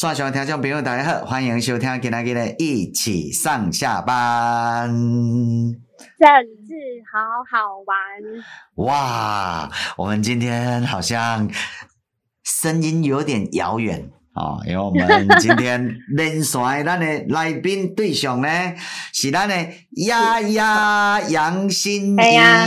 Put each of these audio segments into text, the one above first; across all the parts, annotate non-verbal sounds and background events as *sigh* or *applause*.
线上听众朋友大家好，欢迎收听今天的一起上下班，政治好好玩。哇，我们今天好像声音有点遥远。哦，因为我们今天连线咱的来宾对象呢，是咱的丫丫杨欣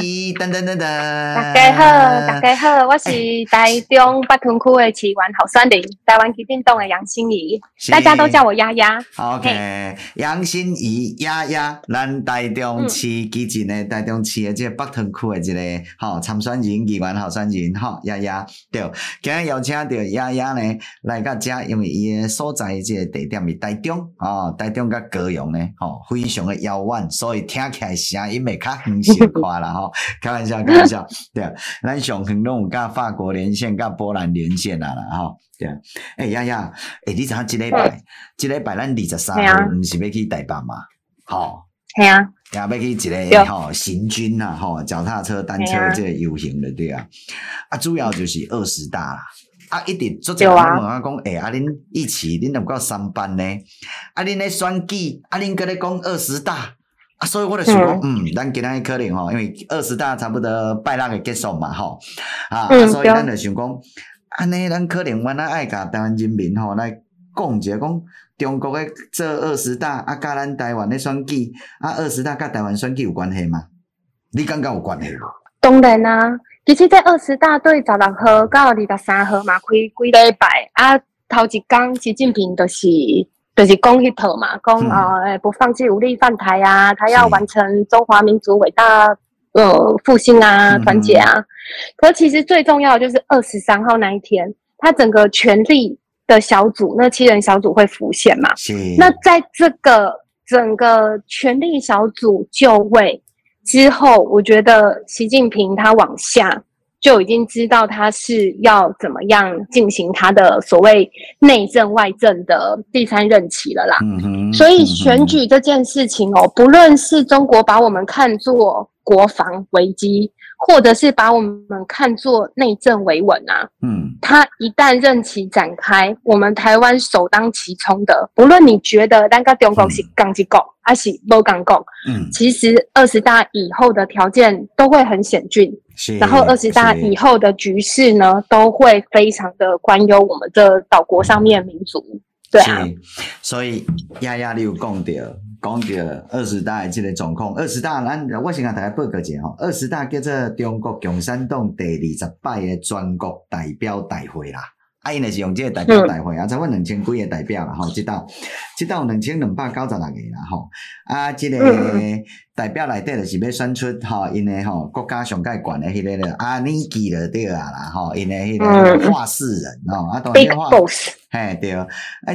怡，等等等等。大家好，大家好，我是台中北屯区的市原候选人，台湾基进党的杨欣怡，大家都叫我丫丫。OK，杨欣怡丫丫，咱台中市基进的台中市的这个北屯区的这个好参选人，议员候选人，好丫丫，对，今日邀请到丫丫呢来到这。因为伊诶所在即个地点是台中哦，台中甲高雄呢，吼，非常的遥远，所以听起来声音会较远小寡啦，吼，*laughs* 开玩笑，开玩笑，对啊，咱上远拢有甲法国连线，甲波兰连线啊啦，吼，对啊，诶丫丫，诶你知影即礼拜，即礼拜咱二十三号毋是要去台北嘛，吼，系啊，也要去一个吼行军呐，吼，脚踏车、单车即个游行的，对啊，啊，主要就是二十大啦。啊！一直做这个问啊，讲诶，啊，恁一起，恁能够三班呢？啊，恁咧选举，啊，恁搁咧讲二十大，啊，所以我就想讲，嗯，嗯，咱今仔日可能吼，因为二十大差不多拜六个结束嘛，吼，啊，嗯、所以咱就想讲，安尼咱可能我那爱甲台湾人民吼来讲一下，讲中国诶这二十大，啊，甲咱台湾咧选举，啊，二十大甲台湾选举有关系吗？你感觉有关系无？当然啊。其实，在二十大对十六号到二十三号嘛，开几礼拜啊，头一天习近平就是就是讲迄套嘛，讲啊，不放弃武力犯台啊，他要完成中华民族伟大呃复兴啊，团结啊。嗯、可其实最重要的就是二十三号那一天，他整个权力的小组，那七人小组会浮现嘛。是。那在这个整个权力小组就位。之后，我觉得习近平他往下就已经知道他是要怎么样进行他的所谓内政外政的第三任期了啦。嗯。所以选举这件事情哦，不论是中国把我们看作国防危机。或者是把我们看作内政维稳啊，嗯，他一旦任期展开，我们台湾首当其冲的，不论你觉得那个中国是刚机构还是不刚国，嗯，其实二十大以后的条件都会很险峻，是，然后二十大以后的局势呢，都会非常的关忧我们这岛国上面民族，对啊，所以丫丫你有讲到。讲到二十大的这个状况，二十大，咱我先甲大家报告一下吼。二十大叫做中国共产党第二十届的全国代表大会啦，啊，因为是用即个代表大会，啊，差不多两千几个代表啦，吼，即道，即道两千两百九十六个啦，吼，啊，这个代表内底就是要选出吼，因为吼国家上盖管诶迄个了，啊，你记得对啊啦，吼，因为迄个话事人哦，啊，当然话。嘿，对，啊，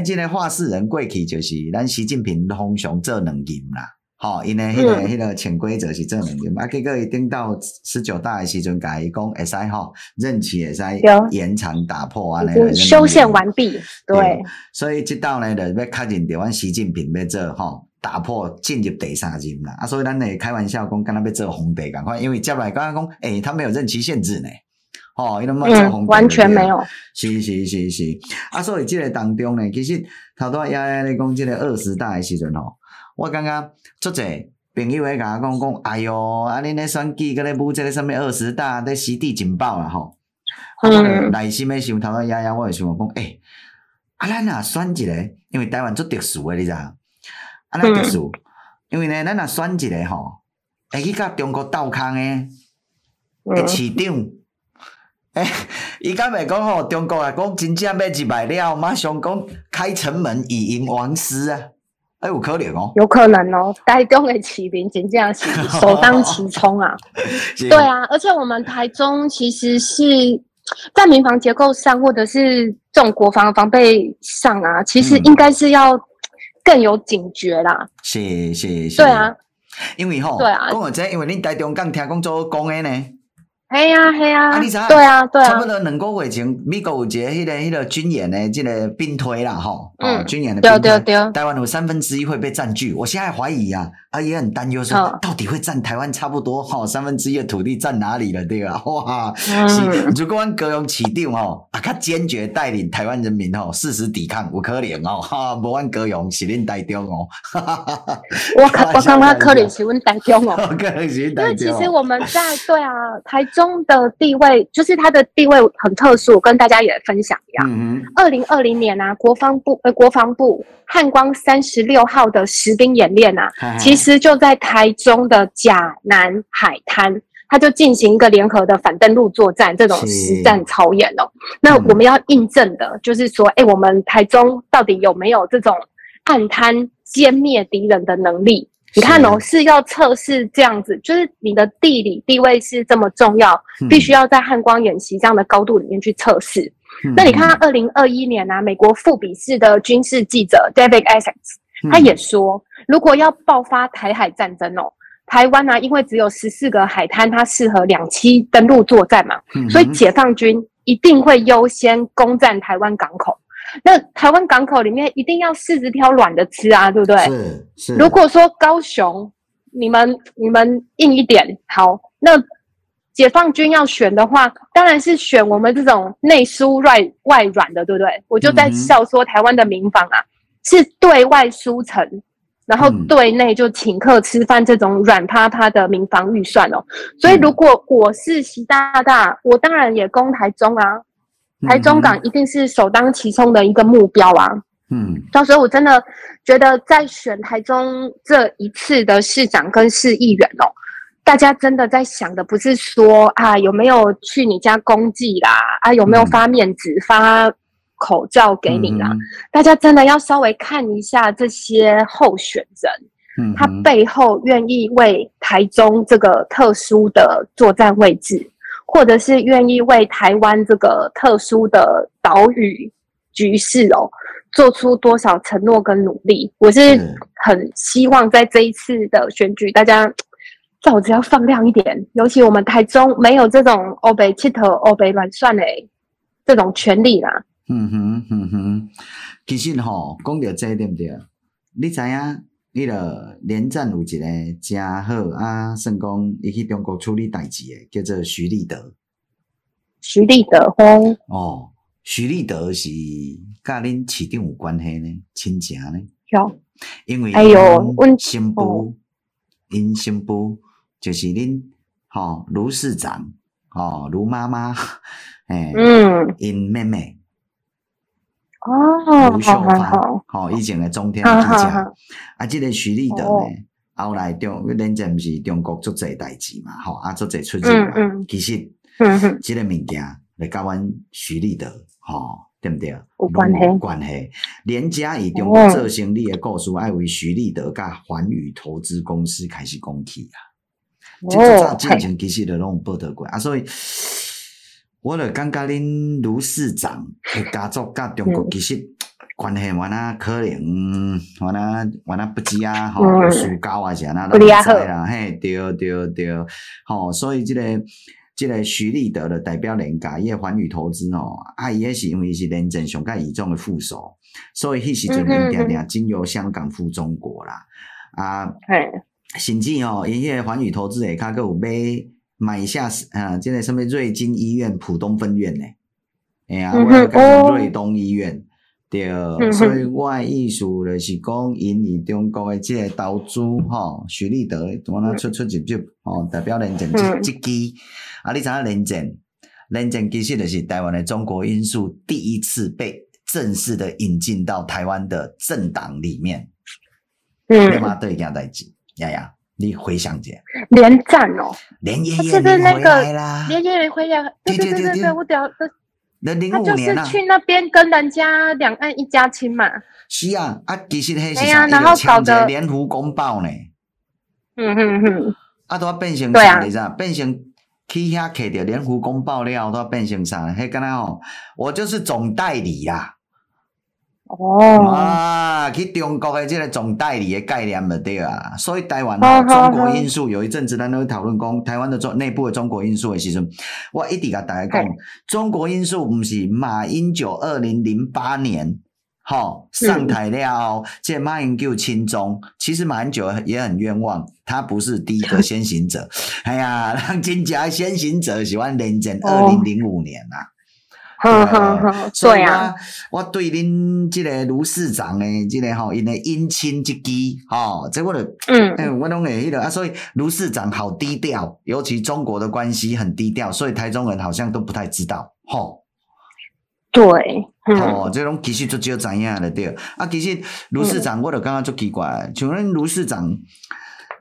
这个话事人过去就是咱习近平通常做两任啦，吼，因为迄个迄个潜规则是做两任，啊，结果伊顶到十九大的时阵，甲伊讲会使吼，任期会使延长打破啊，那修宪完毕，对，所以这道呢，就要确认着阮习近平要做吼，打破进入第三任啦，啊，所以咱会开玩笑讲，敢若要做皇帝咁快，因为接来刚刚讲，诶，他没有任期限制呢。哦，伊拢冇做红灯，完全没有。是是是是，啊，所以这个当中呢，其实头拄仔丫丫咧讲这个二十大的时阵吼，我感觉足侪朋友会甲我讲讲，哎哟，啊，恁咧选举，搁咧补这个什物二十大，咧实地警报啦吼。嗯。内心咧想头拄仔丫丫，我会想讲，诶、欸，啊，咱若选一个，因为台湾足特殊诶，你知影？啊，咱特殊，嗯、因为呢，咱若选一个吼，会去甲中国斗空诶，诶，市长。嗯 *laughs* 诶，伊敢袂讲吼，中国啊讲真正要入来了，马上讲开城门以迎王师啊，哎，有可能哦，有可能哦，台中的市民真正是 *laughs* 首当其冲啊，*laughs* 对啊，而且我们台中其实是在民防结构上，或者是这种国防防备上啊，其实应该是要更有警觉啦，是是是，对啊，因为吼，对啊，讲我这，因为恁台中刚听讲做讲的呢。嘿呀嘿呀，啊，你知？对啊对啊，差不多两个月前，美国有一个迄个迄个军演的这个兵推啦，吼，嗯，军演的兵推，对对对，台湾有三分之一会被占据，我现在怀疑啊，啊也很担忧说，到底会占台湾差不多吼三分之一的土地占哪里了？对吧？*laughs* 哇，是，如果阮高雄市长吼啊，较坚决带领台湾人民吼誓死抵抗，有可能哦，*laughs* 哈，无阮高雄是恁台中哦，哈哈哈哈，*laughs* 我我感觉可能是阮台中哦，可能是台中，因为其实我们在对啊台。中的地位就是它的地位很特殊，跟大家也分享一样。二零二零年啊，国防部呃国防部汉光三十六号的实兵演练啊，其实就在台中的甲南海滩，他就进行一个联合的反登陆作战这种实战操演哦。那我们要印证的就是说，哎、嗯欸，我们台中到底有没有这种暗滩歼灭敌人的能力？你看哦，是。要测试这样子，就是你的地理地位是这么重要，嗯、必须要在汉光演习这样的高度里面去测试。嗯、那你看，二零二一年啊，美国富比士的军事记者 David Essex，他也说，如果要爆发台海战争哦，台湾呢、啊，因为只有十四个海滩，它适合两栖登陆作战嘛，嗯、所以解放军一定会优先攻占台湾港口。那台湾港口里面一定要柿子挑软的吃啊，对不对？是是。如果说高雄，你们你们硬一点，好，那解放军要选的话，当然是选我们这种内酥外外软的，对不对？我就在笑说，台湾的民房啊，嗯、是对外酥沉，然后对内就请客吃饭这种软趴趴的民房预算哦。所以如果我是习大大，我当然也攻台中啊。台中港一定是首当其冲的一个目标啊！嗯，到时候我真的觉得，在选台中这一次的市长跟市议员哦，大家真的在想的不是说啊有没有去你家公祭啦，啊有没有发面纸、嗯、发口罩给你啦？嗯、大家真的要稍微看一下这些候选人，嗯，他背后愿意为台中这个特殊的作战位置。或者是愿意为台湾这个特殊的岛屿局势哦，做出多少承诺跟努力？我是很希望在这一次的选举，大家罩子要放亮一点。尤其我们台中没有这种欧北七头、欧北乱算的这种权利啦。嗯哼嗯哼，其实吼讲到这对不对？你知影？迄个连战有一个真好啊，算讲伊去中国处理代志诶，叫做徐立德。徐立德，哦，哦，徐立德是甲恁市长有关系呢，亲情呢？有，因为哎呦，阮新妇，因新妇就是恁吼卢市长，吼卢妈妈，*laughs* 诶，嗯，因妹妹。哦，吴秀芳，吼，以前的中天记者，啊，即个徐立德呢，后来中，连战毋是中国做侪代志嘛，吼，啊，做侪出入嘛，其实，即个物件来甲阮徐立德，吼，对毋对？有关系，关系。连家以中国做生意的故事，爱为徐立德甲环宇投资公司开始讲起啊，即个早之前其实都拢有报道过。啊，所以。我就感觉恁卢市长诶家族甲中国其实关系原来可能，原来原来不止啊，吼，输高啊，是安那都知啦，嘿，对对对，吼，所以即个即个徐立德的代表人家，伊个环宇投资哦，啊，伊诶是因为是连战上较倚重的副手，所以迄时阵因定定经由香港赴中国啦，啊，甚至吼，伊迄个环宇投资下骹阁有买。买下啊，现在什么瑞金医院浦东分院呢？哎呀，我要讲瑞东医院，对，所以我的意思就是讲，引以中国的这个投资吼，徐立德我那出出入入吼，代表连战这这支，啊，你知影连战？连战其实就是台湾的中国因素第一次被正式的引进到台湾的政党里面，嗯，对吗？对一件代志，呀呀。你回想一下，连战哦，连爷爷没回来啦，连爷爷回来，对对对对对，我屌，那零五年他就是去那边跟人家两岸一家亲嘛。是啊，啊，其实那是啊？然后搞个联湖公报呢。嗯哼哼。啊，都要变成啥？你知道？变成去遐摕着联湖公报了，都要变成啥？嘿，刚才哦，我就是总代理呀。哦，啊，去中国的这个总代理的概念就对啊，所以台湾哈中国因素有一阵子咱都会讨论讲台湾的中内部的中国因素的时阵，我一直甲大家讲，中国因素不是马英九二零零八年哈上台了，这马英九亲中，其实马英九也很冤枉，他不是第一个先行者，哎呀，让金家先行者喜欢连战二零零五年呐。呵呵呵，所以啊，我对恁这个卢市长诶，这个吼，因为姻亲之机，吼，这我的，嗯，我拢会迄个啊，所以卢市长好低调，尤其中国的关系很低调，所以台中人好像都不太知道，吼。对，哦，这种其实就只有这样了对。啊，其实卢市长，我就感觉足奇怪，像恁卢市长，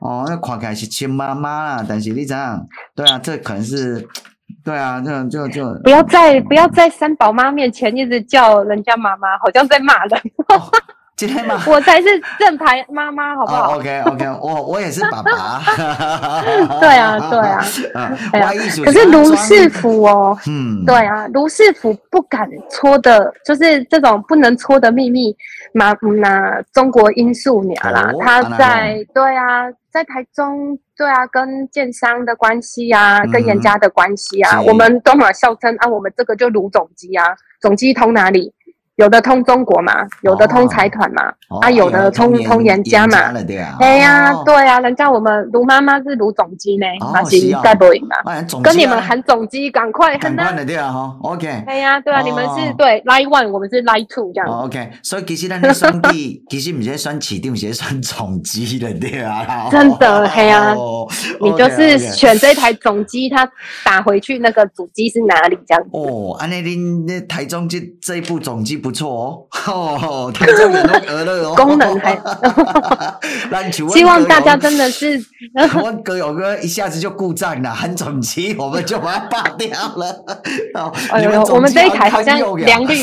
哦，那看起来是亲妈妈啦，但是你知影，对啊，这可能是。对啊，这样就就不要在不要在三宝妈面前一直叫人家妈妈，好像在骂人。哦、今天吗？*laughs* 我才是正牌妈妈，好不好、oh,？OK OK，我我也是爸爸。对 *laughs* 啊对啊，对啊。*laughs* 可是卢市府哦，嗯，对啊，卢市府不敢戳的，就是这种不能戳的秘密，妈那中国因素鸟啦，他在对啊。在台中，对啊，跟建商的关系啊，跟严家的关系啊，嗯、我们都嘛笑称啊，我们这个就卢总机啊，总机通哪里？有的通中国嘛，有的通财团嘛，哦、啊，有的通通严家嘛，对呀，对呀，人家我们卢妈妈是卢总机呢，那是盖不赢嘛，跟你们喊总机，赶快，很难。的对啊哈，OK，对呀，对啊，你们是对 Line One，我们是 Line Two 这样，OK，所以其实咱的选举，其实不是选市长，是选总机的对啊，*laughs* 真的，嘿啊，你就是选这台总机，它打回去那个主机是哪里这样子？哦，安尼恁那台中这这一部总机。不错哦，哦，台中人都娱乐哦，功能还，*laughs* 希望大家真的是，*laughs* 我哥有哥一下子就故障了，很整齐，我们就把它拔掉了。*laughs* 哎呦，我们这一台好像良率，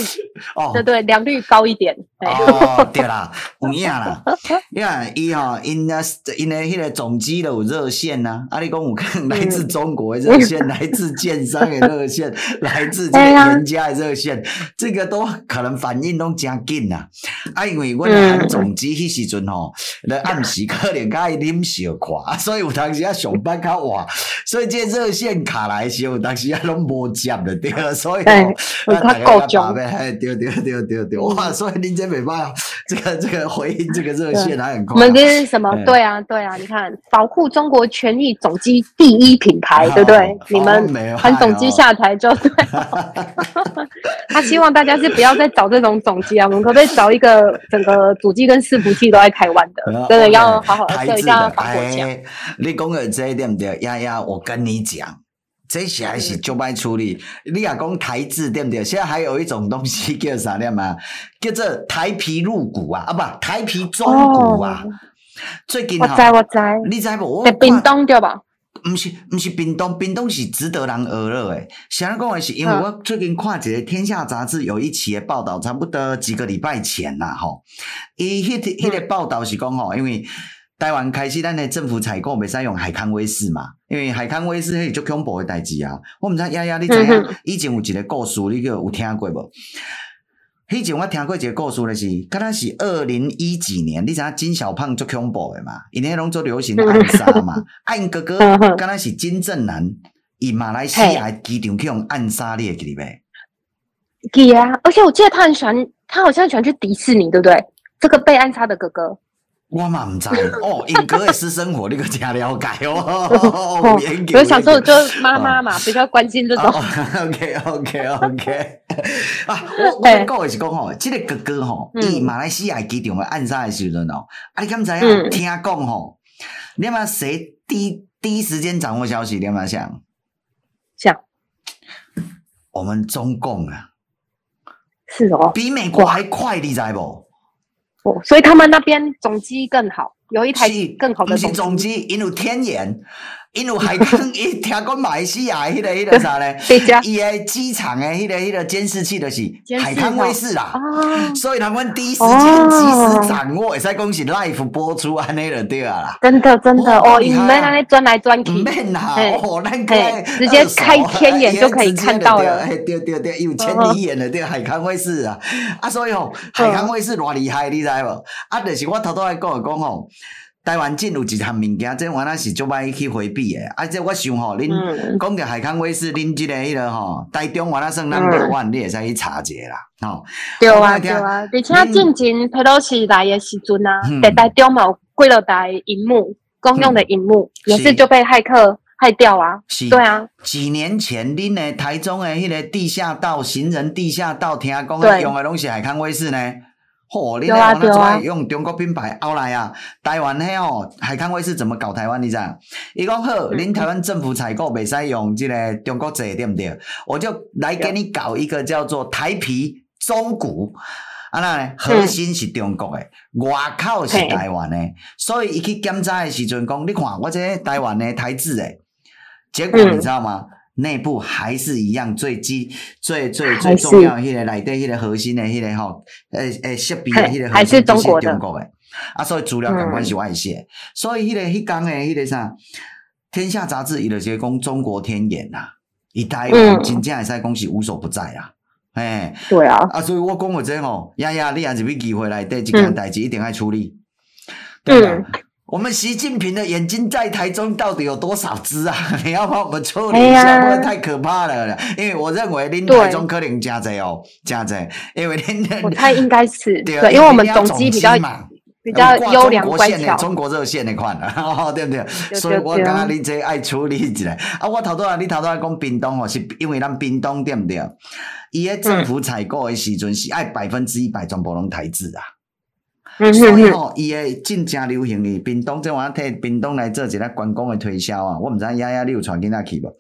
哦，对对，良率高一点。哦，对啦，*laughs* 有影啦，你看伊吼，因那因那迄个总机都有热线呐，啊，你讲有可能来自中国的热线，来自建商的热线，*laughs* 来自这个人家的热线，这个都可能。反应拢真紧呐，啊，因为我喊总机迄时阵吼，咧暗时可能较爱啉小可，所以有当时啊上班较晚，所以这热线卡来时候，有当时啊拢无接了对，所以啊大家搞准备，对对对对对，哇，所以恁这没办法，这个这个回应这个热线还很快。我们这是什么？对啊对啊，你看保护中国权益总机第一品牌，对不对？你们喊总机下台就对。*laughs* 他希望大家是不要再找。这种总机啊，我们可不可以找一个整个主机跟伺服器都在台湾的？真的要好好设一下防火墙。你讲的这一点对，丫丫，我跟你讲，这些还是就歹处理。嗯、你也讲台制对不对？现在还有一种东西叫啥念嘛？叫做台皮入股啊，啊不，台皮中股啊。哦、最近我知我知，你知不？在冰冻对吧？毋是毋是冰冻，冰冻是值得人娱乐诶。想要讲的是，因为我最近看一个《天下杂志》有一期的报道，差不多几个礼拜前啦，吼。伊迄迄个报道是讲吼，因为台湾开始咱的政府采购袂使用海康威视嘛，因为海康威视迄是足恐怖的代志啊。我毋知丫丫你知影？以前有一个故事，你个有听过无？以前我听过一个故事的是，敢若是二零一几年，你知影金小胖足恐怖的嘛？因迄拢做流行暗杀嘛，*laughs* 啊因哥哥敢若是金正男，以马来西亚机场去用暗杀你会记得没？记啊！而且我记得他很喜欢，他好像喜欢去迪士尼，对不对？这个被暗杀的哥哥。我嘛唔知哦，英哥的私生活你可真了解哦。*laughs* 我小时候就妈妈嘛，比较关心这种。OK OK OK。*laughs* *laughs* 啊，我我讲的是讲吼，这个哥哥吼，伊马来西亚机场的暗杀的时阵哦，啊，你敢知影？听讲吼，你嘛谁第一第一时间掌握消息？你嘛想？想。我们中共啊，是哦，比美国还快，你知不？哦，所以他们那边总机更好，有一台更好的是总机，引入天眼。因为海康一听讲马来西亚迄个迄个啥咧，*laughs* 伊诶机场诶迄个迄个监视器就是海康卫视啦，所以他们第一时间及时掌握，会使讲是 live 播出安尼就对啊啦。真的真的哦，你们那里转来转去，免啦，哦，那个直接开天眼就可以看到了。对对对，有千里眼的对海康卫视啊，啊所以吼海康卫视偌厉害，你知无？啊，就是我头拄来讲讲吼。台湾进入一项物件，这原来是足歹去回避的。而、啊、且我想吼，恁讲着海康威视，恁即个迄个吼，台中原来算咱台湾，你会使去查一下啦。吼，对啊对啊，而且进前佩洛西来的时阵啊，在台中嘛有几落台荧幕，公用的荧幕也是就被骇客害掉啊。是，对啊。几年前恁的台中的迄个地下道、行人地下道，听讲用的拢是海康威视呢。嚯、哦，你来我那用中国品牌，后来啊，台湾嘿哦，海康威视怎么搞台湾？你知道？伊讲好，恁台湾政府采购袂使用这个中国制，对不对？我就来给你搞一个叫做台皮中古，啊那呢，核心是中国的，外口是台湾的，所以伊去检查的时阵讲，你看我这台湾的台制诶，结果你知道吗？嗯内部还是一样最基最最最重要的迄个内底迄个核心的迄个吼，诶诶设备的迄个核心就是中国的，啊，所以资料感官是外泄，嗯、所以迄个迄工诶迄个啥，天下杂志伊就直接讲中国天眼呐，伊台湾真正会使讲是无所不在啊，诶、嗯，对啊，啊，所以我讲我这吼，呀呀，你也是有机会来对这件代志一定爱处理，嗯。对啊我们习近平的眼睛在台中到底有多少只啊？*laughs* 你要帮我们处理一下，不然太可怕了。因为我认为您台中可能加载哦，加载，因为您我猜应该是 *laughs* 对，因为我们总机比较比较优良乖巧，中国热线的款了，*laughs* 对不对？所以我刚刚你这爱处理起来啊，我头拄啊，你头拄啊讲冰东哦，是因为咱冰东对不对？伊个政府采购的时阵是爱百分之一百全部拢台制啊。所以吼，伊诶真正流行哩。屏东这我替屏东来做一个观光的推销啊。我毋知亚亚你有传囡仔去无？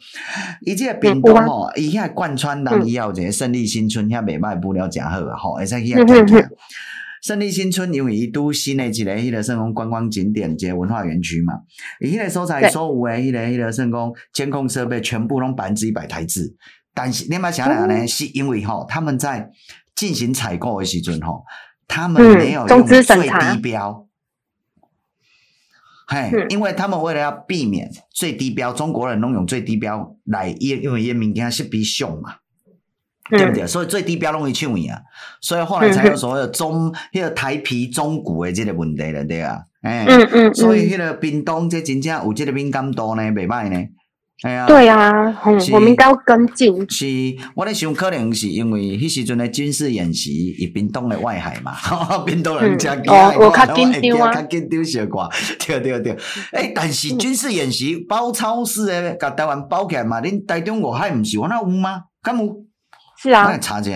伊即个屏东吼，伊遐贯穿人以后一个胜利新村遐袂歹，布料诚好啊。吼，会使去遐看看。胜利新村因为伊拄新诶一个迄个算讲观光景点，一个文化园区嘛。伊迄个所在所有诶迄个迄个算讲监控设备全部拢百分之一百台制。但是你嘛想想呢？是因为吼他们在进行采购的时阵吼。他们没有用最低标，嘿，因为他们为了要避免最低标，中国人拢用最低标来，因因为伊物件是比凶嘛，对不对？所以最低标容易抢啊，所以后来才有所谓的中，那个台皮中古的这个问题了，对啊，哎，嗯嗯，所以那个冰冻这真正有这个敏感度呢，袂歹呢。哎呀，对啊，嗯，我们应该要跟进。是，我在想，可能是因为迄时阵的军事演习，以冰冻的外海嘛，*laughs* 冰冻人家哦，我较紧张啊，较紧张小寡，对 *laughs* 对对。诶，但是军事演习包超市诶，甲台湾包起来嘛，恁台中外海毋是我那有吗？敢有？是啊。来查一下。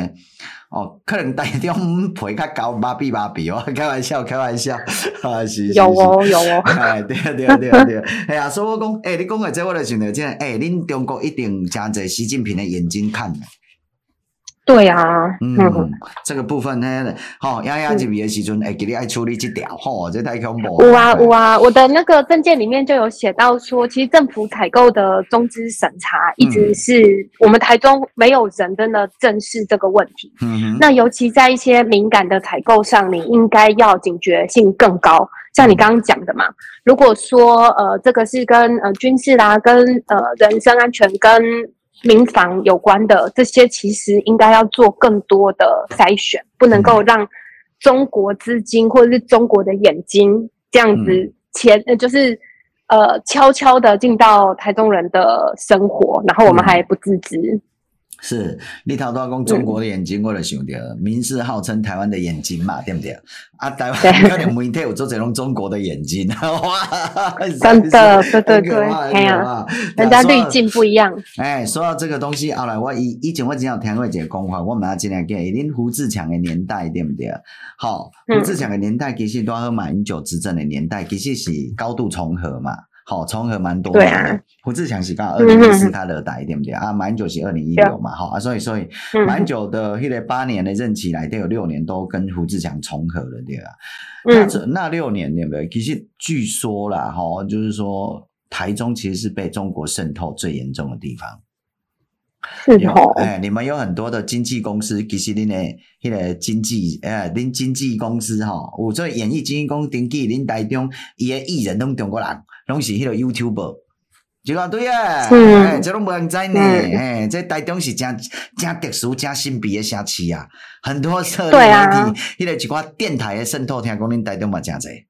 哦，可能台中皮较高，麻痹麻痹哦，*laughs* 开玩笑，开玩笑，*laughs* 啊是，是，有哦有哦，*laughs* 哎对啊对啊对啊对。啊，哎呀，所以我讲，哎、欸，你讲的这我就想到，这样，哎，恁中国一定真侪习近平的眼睛看。对啊，嗯，这个部分呢，好，丫丫这边的时阵，哎，给你爱处理这条，吼，这太恐怖。有啊有啊，我的那个证件里面就有写到说，其实政府采购的中资审查一直是我们台中没有人真的正视这个问题。嗯哼。那尤其在一些敏感的采购上，你应该要警觉性更高。像你刚刚讲的嘛，如果说呃，这个是跟呃军事啦，跟呃人身安全跟。民房有关的这些，其实应该要做更多的筛选，不能够让中国资金或者是中国的眼睛这样子前，呃，就是呃悄悄的进到台中人的生活，然后我们还不自知。是，你头都讲中国的眼睛，我就想到，民视号称台湾的眼睛嘛，对不对？啊，台湾可能媒体有做这种中国的眼睛，*laughs* 哇，真的，对对对，哎呀，人家滤镜不一样。哎，说到这个东西，后来我以以前我经常听过一个讲法，我们要尽量给恁胡志强的年代，对不对？好，胡志强的年代其实都和马英九执政的年代其实是高度重合嘛。好重合蛮多对啊，胡志强是刚好二零一四他的代，对不对啊？马英九是二零一六嘛，好啊，所以所以马英九的迄个八年的任期来，都有六年都跟胡志强重合了，对吧？那这那六年对不对？其实据说啦，哈，就是说台中其实是被中国渗透最严重的地方。是哦，哎，你们有很多的经纪公司，其实恁的迄个经纪，哎，恁经纪公司哈，有做演艺经纪公司登记，恁台中伊个艺人拢中国人，拢是迄个 YouTuber，就讲对啊，哎，这拢无人知呢，哎，这台中是真真特殊、真神秘的城市啊，很多社媒体，迄个一寡电台的渗透，听讲恁台中嘛真侪。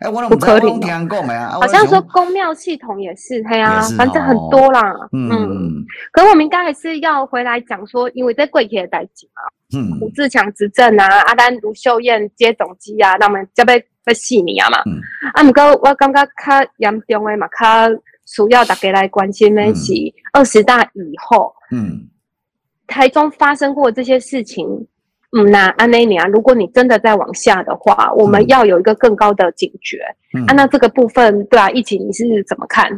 哎，我不可听讲的啊，好像说公庙系统也是，嘿啊，反正很多啦。嗯，嗯，可是我们应该还是要回来讲说，因为在贵铁的代志嘛，嗯，胡志强执政啊，阿丹卢秀燕接总机啊，那么就被被洗你啊嘛。嗯，啊，不过我感觉较严重的嘛，较需要大家来关心的是二十大以后，嗯，台中发生过这些事情。嗯，那安内尼啊，如果你真的再往下的话，我们要有一个更高的警觉。嗯、啊，那这个部分，对啊，一起你是怎么看？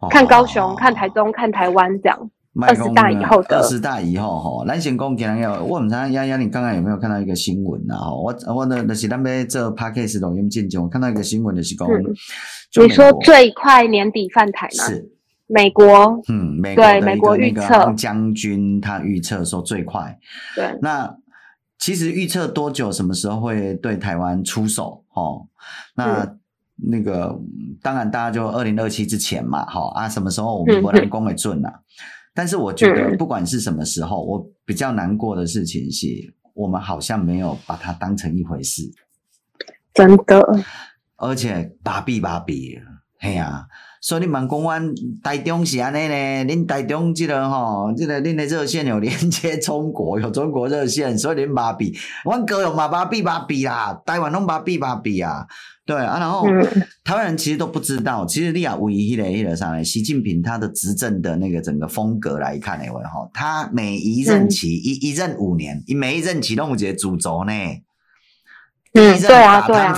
哦、看高雄、哦，看台中，看台湾这样。二十大以后的。二十大以后哈，咱先讲今日要，我唔知丫丫，你刚刚有没有看到一个新闻啊？我我呢那是咱们做 Podcast 录音进去，我看到一个新闻的是讲、嗯，你说最快年底犯台吗？是美国。嗯，美国对美国预测将军他预测说最快。对，那。其实预测多久，什么时候会对台湾出手？哦，那、嗯、那个当然，大家就二零二七之前嘛，好啊，什么时候我们不能攻为准啊、嗯？但是我觉得，不管是什么时候，我比较难过的事情是，我们好像没有把它当成一回事，真的，而且把比把比，嘿呀、啊。所以你问讲，阮台中是安尼呢？恁台中这个吼，这个恁的热线有连接中国，有中国热线，所以恁麻痹。阮高雄嘛麻痹麻痹啦，台湾拢麻痹麻痹啊。对啊，然后、嗯、台湾人其实都不知道，其实你啊，为迄个迄个啥呢？习近平他的执政的那个整个风格来看的话，吼，他每一任期、嗯、一一任五年，伊每一任期拢有一个主轴呢。嗯，对啊，对啊。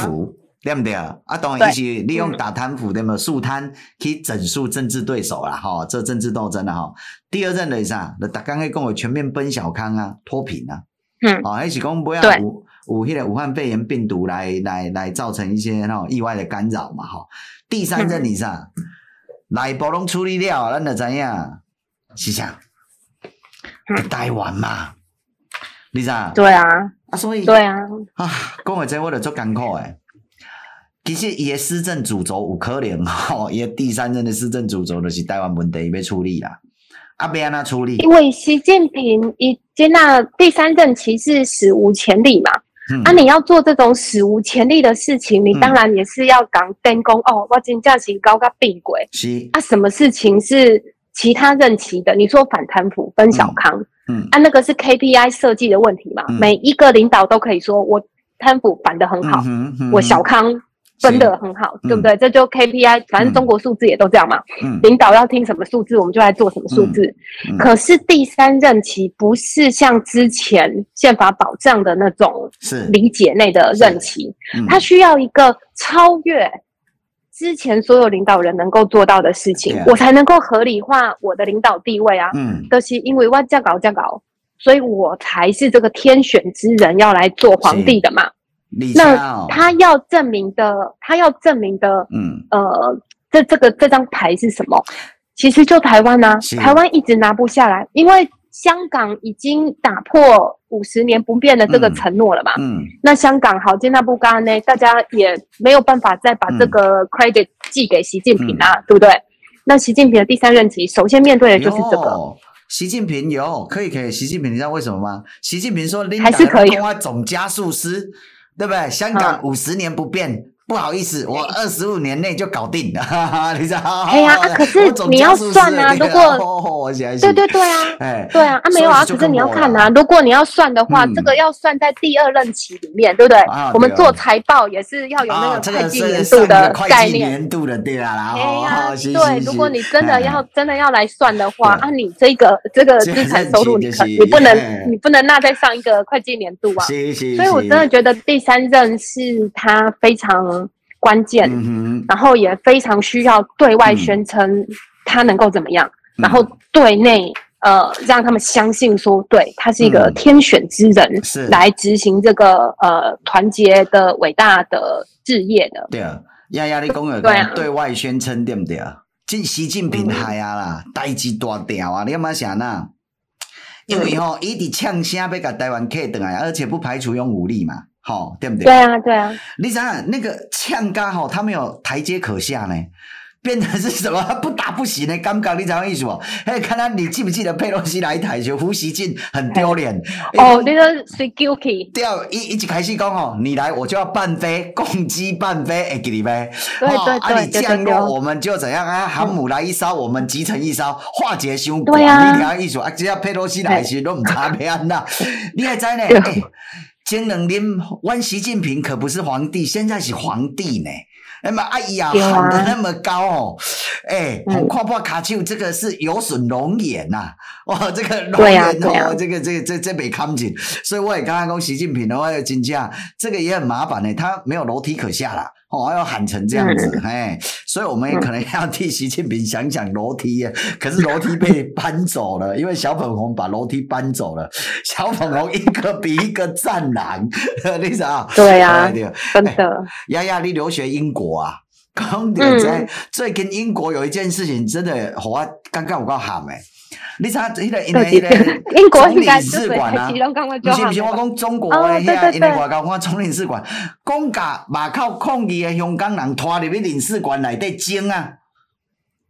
对不对啊？啊，当然，一起利用打贪腐，对吗？树摊可以整肃政治对手啦，哈，这政治斗争啦，哈。第二任的是啥？那大刚才讲的全面奔小康啊，脱贫啊，嗯，哦，还是讲不要武武汉的武汉肺炎病毒来来来造成一些那种意外的干扰嘛，哈。第三任你啥？内部拢处理了，咱就知影是啥？台湾嘛，你啥？对啊，啊，所以对啊，啊，讲的这我就做艰苦诶。其实伊的施政主轴有可能 *laughs* 吼，伊的第三任的施政主轴就是台湾问题要处理啦，啊，要安怎处理？因为习近平已经那第三任其实史无前例嘛，嗯、啊，你要做这种史无前例的事情，你当然也是要讲电工、嗯、哦，我真正是高个病鬼。是啊，什么事情是其他任期的？你说反贪腐、奔小康，嗯，嗯啊，那个是 KPI 设计的问题嘛、嗯？每一个领导都可以说我贪腐反得很好，嗯嗯、我小康。分的很好，对不对？嗯、这就 KPI，反正中国数字也都这样嘛。嗯，领导要听什么数字，我们就来做什么数字。嗯。嗯、可是第三任期不是像之前宪法保障的那种理解内的任期，它需要一个超越之前所有领导人能够做到的事情，我才能够合理化我的领导地位啊。嗯，都、就是因为我这样搞这样搞，所以我才是这个天选之人要来做皇帝的嘛。那他要证明的，他要证明的，嗯，呃，这这个这张牌是什么？其实就台湾啊，台湾一直拿不下来，因为香港已经打破五十年不变的这个承诺了嘛。嗯，那香港好，接纳不干呢，大家也没有办法再把这个 credit 寄给习近平啊，嗯、对不对？那习近平的第三任期，首先面对的就是这个。习近平有可以可以，习近平你知道为什么吗？习近平说还是可以，总加速师。对不对？香港五十年不变。嗯不好意思，我二十五年内就搞定了，哈哈，你知道？吗？哎呀，啊，可是你要算啊，*laughs* 如果 *laughs* 对对对啊，哎，对啊，啊没有啊，可是你要看啊，如果你要算的话，这个要算在第二任期里面，对不对？我们做财报也是要有那个会计年度的概念，年度的对啊，哎呀，*laughs* 对，如果你真的要真的要来算的话，啊，你这个这个资产收入，你可你不能你不能纳在上一个会计年度啊，所以我真的觉得第三任是他非常。关键，嗯然后也非常需要对外宣称他能够怎么样，嗯。然后对内呃让他们相信说，对他是一个天选之人，嗯是。来执行这个呃团结的伟大的事业的。对啊，亚亚你讲的对外宣称对不对啊？进习近平害啊啦，代志大条啊，你要想呐？因为吼，伊伫呛声要甲台湾客等来，而且不排除用武力嘛，吼，对不对？对啊，对啊，你想想那个呛咖吼，他没有台阶可下呢。变成是什么？*laughs* 不打不行的尴尬，你知道意思不？嘿，看他你记不记得佩洛西来台就胡锡进很丢脸。哦，你说是 guilty。对，一一直开始讲哦，你来我就要半飞，共击半飞，哎，给你呗？对对对，啊，你降落我们就怎样啊？航母来一艘，我们集成一艘，化解凶对啊，你听意思啊？只要佩洛西来时都唔差别安啦。*laughs* 你还知呢？哎，前两年，阮习近平可不是皇帝，现在是皇帝呢。那么哎呀，喊得那么高哦，哎，红跨破卡丘，这个是有损龙颜呐，哇，这个龙颜哦，这个这个这这没看紧，所以我也刚刚讲习近平的话要请假，这个也很麻烦呢，他没有楼梯可下啦，哦，要喊成这样子，哎，所以我们也可能要替习近平想想楼梯，可是楼梯被 *laughs* 搬走了，因为小粉红把楼梯搬走了，小粉红一个比一个战狼，*laughs* 你知道？对呀，真的，亚亚，你留学英国。啊，讲点在最近英国有一件事情，真的好啊，刚刚我刚喊诶，你查迄个因为迄个 *laughs* 英国总领事馆啊，不是不是，我讲中国诶，遐因为外交官总领事馆，讲甲马口抗议诶香港人拖入去领事馆内底蒸啊，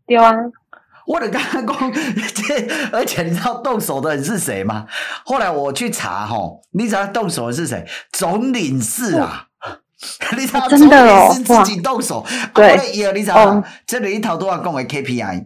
对啊，我就刚刚讲，这 *laughs* 而且你知道动手的人是谁吗？后来我去查吼，你知道动手的是谁？总领事啊。*laughs* 你知道总领事自己动手，对，你知道这里头都要讲为 KPI，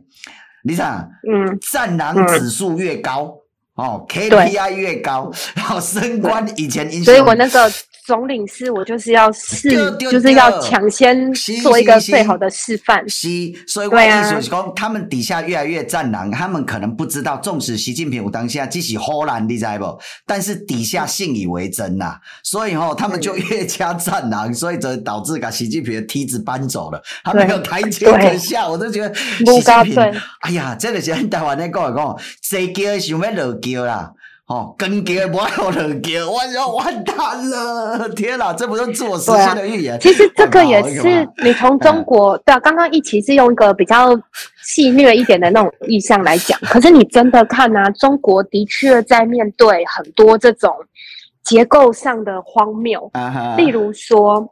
你知道嗯，战狼指数越高，哦，KPI 越高，然后升官以前，所以我那个。总领事，我就是要试，就是要抢先做一个最好的示范。是，所以我意思是讲，他们底下越来越战狼，他们可能不知道，纵使习近平我当下继续唬烂，你知不？但是底下信以为真呐，所以吼，他们就越加战狼，所以则导致把习近平的梯子搬走了，他没有台阶可下。我都觉得习近平，哎呀，这个是台湾人讲来讲，谁叫想要落桥啦？哦，跟给不要人给，我要完蛋了！天哪，这不是自我实现的预言。啊、其实这个也是你从中国对啊，刚刚一起是用一个比较戏谑一点的那种意象来讲，可是你真的看啊，中国的确在面对很多这种结构上的荒谬，啊、例如说。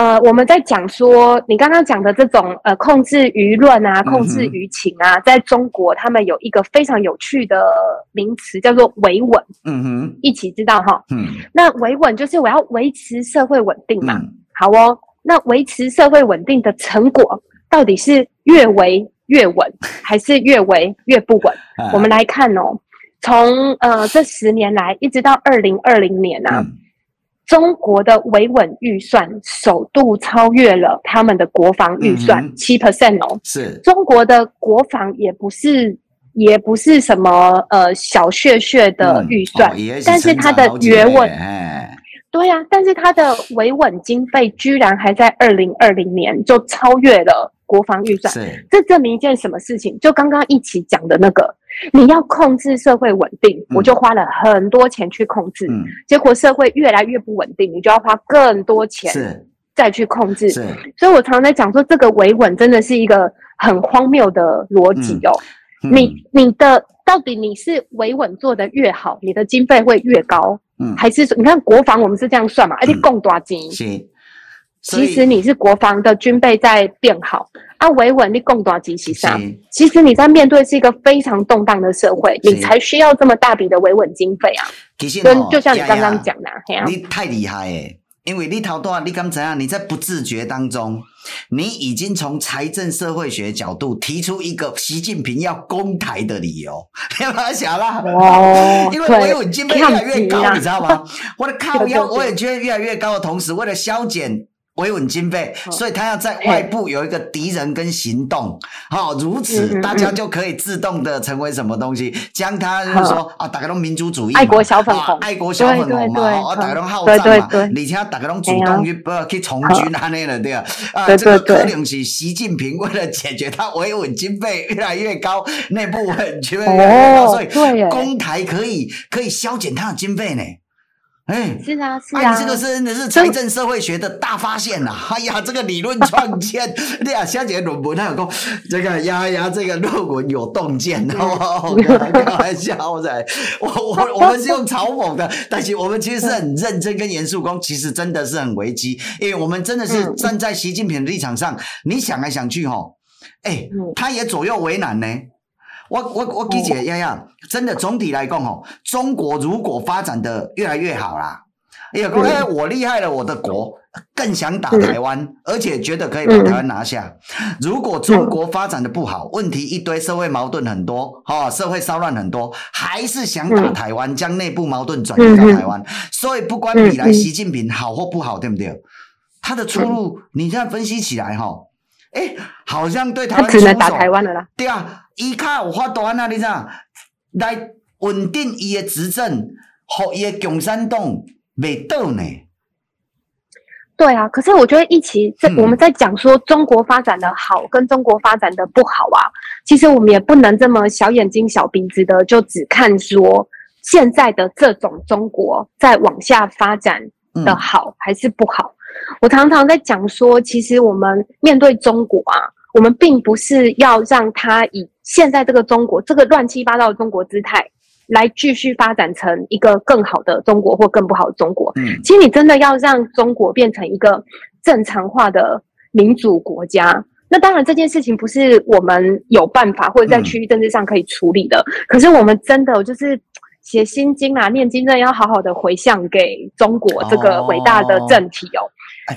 呃，我们在讲说，你刚刚讲的这种呃，控制舆论啊，控制舆情啊，嗯、在中国，他们有一个非常有趣的名词，叫做维稳。嗯哼，一起知道哈。嗯，那维稳就是我要维持社会稳定嘛。嗯、好哦，那维持社会稳定的成果到底是越维越稳，*laughs* 还是越维越不稳？啊、我们来看哦，从呃这十年来一直到二零二零年啊。嗯中国的维稳预算首度超越了他们的国防预算七 percent 哦，是。中国的国防也不是也不是什么呃小血血的预算，嗯哦、是但是它的维稳，哎、对呀、啊，但是它的维稳经费居然还在二零二零年就超越了国防预算，是这证明一件什么事情？就刚刚一起讲的那个。你要控制社会稳定，嗯、我就花了很多钱去控制，嗯、结果社会越来越不稳定，你就要花更多钱再去控制。所以我常常在讲说，这个维稳真的是一个很荒谬的逻辑哦。你你的到底你是维稳做得越好，你的经费会越高，嗯、还是说你看国防我们是这样算嘛？而且共多少钱？其实你是国防的军备在变好。啊，维稳你共多少级以上？其实你在面对是一个非常动荡的社会，你才需要这么大笔的维稳经费啊。其实、哦，就像你刚刚讲的，你太厉害诶，因为你头多，你刚怎样？你在不自觉当中，你已经从财政社会学角度提出一个习近平要攻台的理由，*laughs* 你有没有想啦？哦，*laughs* 因为维稳经费越来越高，你知道吗？我的靠腰，我也觉得越来越高的同时，为了削减。维稳经费，所以他要在外部有一个敌人跟行动，好，如此大家就可以自动的成为什么东西，将他就是说啊，大家都民族主义，爱国小粉红，爱国小粉红嘛，啊，大家都好战嘛，而且大家都主动去去从军安尼了，对啊，啊，这个可能是习近平为了解决他维稳经费越来越高，内部稳经费越来越高，所以公台可以可以削减他的经费呢。哎，是啊，是啊，这个是真的是财政社会学的大发现呐！哎呀，*laughs* 这个理论创建，*laughs* 对啊，小姐论文他有说，这个呀呀，这个论文有洞见，好不好？开玩笑在，我我我们是用嘲讽的，但是我们其实是很认真跟严肃讲，其实真的是很危机，因为我们真的是站在习近平的立场上，你想来想去，哈，哎，他也左右为难呢。我我我记起来，亚亚，真的总体来讲吼，中国如果发展的越来越好啦，哎呀，哎，我厉害了，我的国更想打台湾，而且觉得可以把台湾拿下。如果中国发展的不好，问题一堆，社会矛盾很多，哈，社会骚乱很多，还是想打台湾，将内部矛盾转移到台湾。所以不管比来习近平好或不好，对不对？他的出路，你这样分析起来，哈。哎、欸，好像对台湾只能打台湾了啦。对啊，伊卡有法度啊，你知道？来稳定伊的执政，和伊的共产党未倒呢？对啊，可是我觉得一起在我们在讲说中国发展的好跟中国发展的不好啊，嗯、其实我们也不能这么小眼睛小鼻子的就只看说现在的这种中国在往下发展的好还是不好。嗯我常常在讲说，其实我们面对中国啊，我们并不是要让它以现在这个中国这个乱七八糟的中国姿态来继续发展成一个更好的中国或更不好的中国。嗯，其实你真的要让中国变成一个正常化的民主国家，那当然这件事情不是我们有办法或者在区域政治上可以处理的。嗯，可是我们真的就是。写心经啊，念经真的要好好的回向给中国这个伟大的政体哦。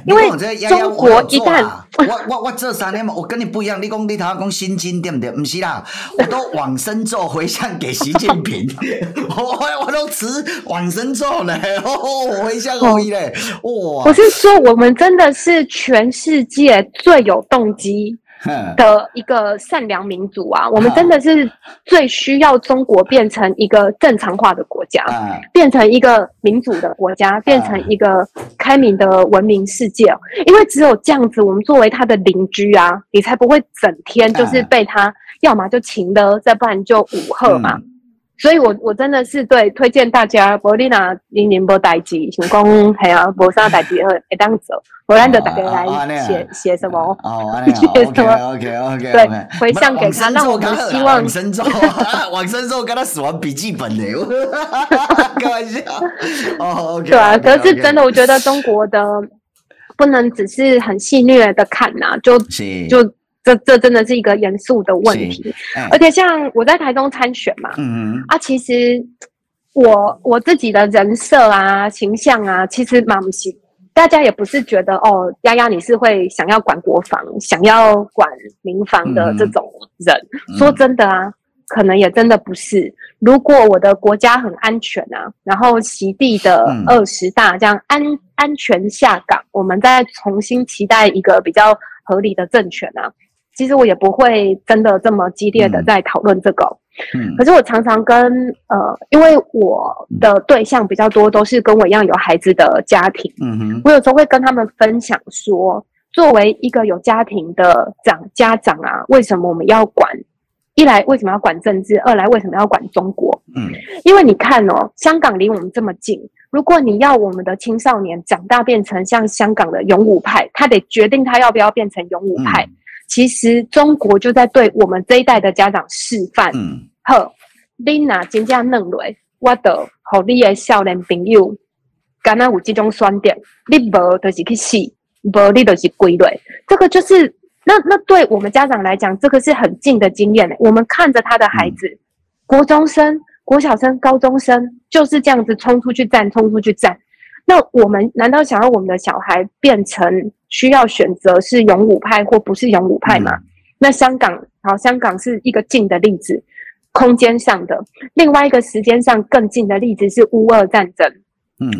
因为中国一旦我我我这三年嘛，我跟你不一样。你讲你头讲心经对不对？不是啦，我都往生咒回向给习近平，*laughs* 我我都持往生咒嘞，*laughs* 我回向而已嘞。哇！我是说，我们真的是全世界最有动机。*laughs* 的一个善良民族啊，我们真的是最需要中国变成一个正常化的国家，变成一个民主的国家，变成一个开明的文明世界。因为只有这样子，我们作为他的邻居啊，你才不会整天就是被他要么就情的，再不然就武吓嘛。所以我，我我真的是对推荐大家，无你若零零无代志，想讲系啊，无啥代志会会当做，不然就大家来写写什么？哦，*laughs* 写什么？OK OK 对，回向给他，让我们希望往生咒，往生咒 *laughs* 跟他死亡笔记本呢？*laughs* 开玩笑。哦，OK。对啊，可是真的，我觉得中国的不能只是很戏谑的看呐，就就。这这真的是一个严肃的问题，欸、而且像我在台中参选嘛，嗯嗯啊，其实我我自己的人设啊、形象啊，其实蛮不行，大家也不是觉得哦，丫丫你是会想要管国防、想要管民防的这种人。嗯、说真的啊，可能也真的不是。如果我的国家很安全啊，然后席地的二十大这样安、嗯、安全下岗，我们再重新期待一个比较合理的政权啊。其实我也不会真的这么激烈的在讨论这个，嗯，可是我常常跟呃，因为我的对象比较多，都是跟我一样有孩子的家庭，嗯哼，我有时候会跟他们分享说，作为一个有家庭的长家长啊，为什么我们要管？一来为什么要管政治？二来为什么要管中国？嗯，因为你看哦，香港离我们这么近，如果你要我们的青少年长大变成像香港的勇武派，他得决定他要不要变成勇武派。嗯其实中国就在对我们这一代的家长示范。嗯，好，你若真正嫩来，我的和你的少年朋友，敢若有这种选择，你无就是去死，无你就是归类。这个就是那那对我们家长来讲，这个是很近的经验。我们看着他的孩子，嗯、国中生、国小生、高中生就是这样子冲出去战，冲出去战。那我们难道想要我们的小孩变成？需要选择是勇武派或不是勇武派嘛？嗯、那香港好，香港是一个近的例子，空间上的；另外一个时间上更近的例子是乌俄战争。嗯，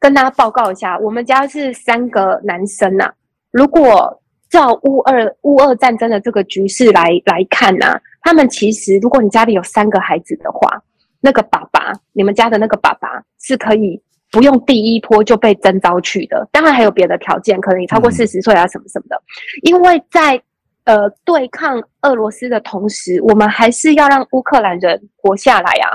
跟大家报告一下，我们家是三个男生呐、啊，如果照乌俄乌俄战争的这个局势来来看呐、啊，他们其实，如果你家里有三个孩子的话，那个爸爸，你们家的那个爸爸是可以不用第一波就被征召去的。当然还有别的条件，可能你超过四十岁啊什么什么的。嗯、因为在呃对抗俄罗斯的同时，我们还是要让乌克兰人活下来啊。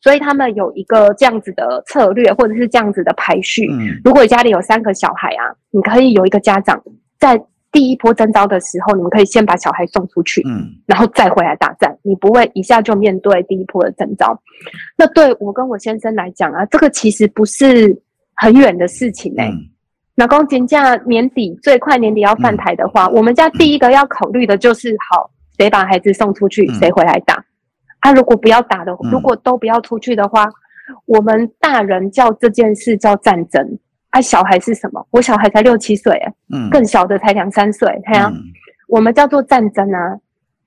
所以他们有一个这样子的策略，或者是这样子的排序。嗯，如果家里有三个小孩啊，你可以有一个家长在第一波征召的时候，你们可以先把小孩送出去，嗯，然后再回来打仗。你不会一下就面对第一波的征召。那对我跟我先生来讲啊，这个其实不是很远的事情哎、欸。那公金价年底最快年底要犯台的话，嗯、我们家第一个要考虑的就是：好，谁把孩子送出去，谁回来打。他、啊、如果不要打的，如果都不要出去的话，嗯、我们大人叫这件事叫战争。啊，小孩是什么？我小孩才六七岁，嗯，更小的才两三岁。对啊，嗯、我们叫做战争啊，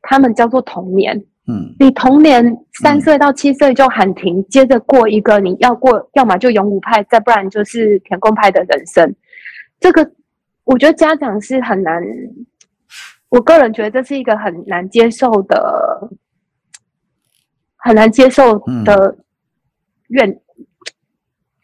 他们叫做童年。嗯，你童年三岁到七岁就喊停，嗯、接着过一个你要过，要么就勇武派，再不然就是田共派的人生。这个我觉得家长是很难，我个人觉得这是一个很难接受的。很难接受的愿，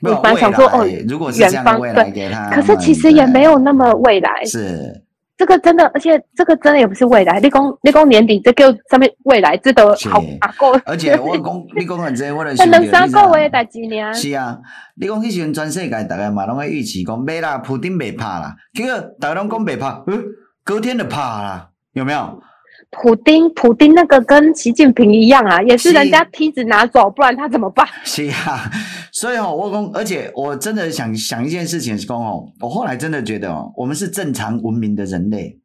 我本来想说哦，如果是这样未来给他，可是其实也没有那么未来。是这个真的，而且这个真的也不是未来。立功立功年底这个上面未来值得好啊够。而且我讲立功很真，我的 *laughs* 两三个月代几年？是啊，你讲迄时阵全世界大概嘛拢会预期讲没啦，普丁没怕啦，结果大家拢讲没怕，隔天就怕啦，有没有？普丁，普丁那个跟习近平一样啊，也是人家梯子拿走，不然他怎么办？*laughs* 是啊，所以哦，我讲，而且我真的想想一件事情是讲哦，我后来真的觉得哦，我们是正常文明的人类。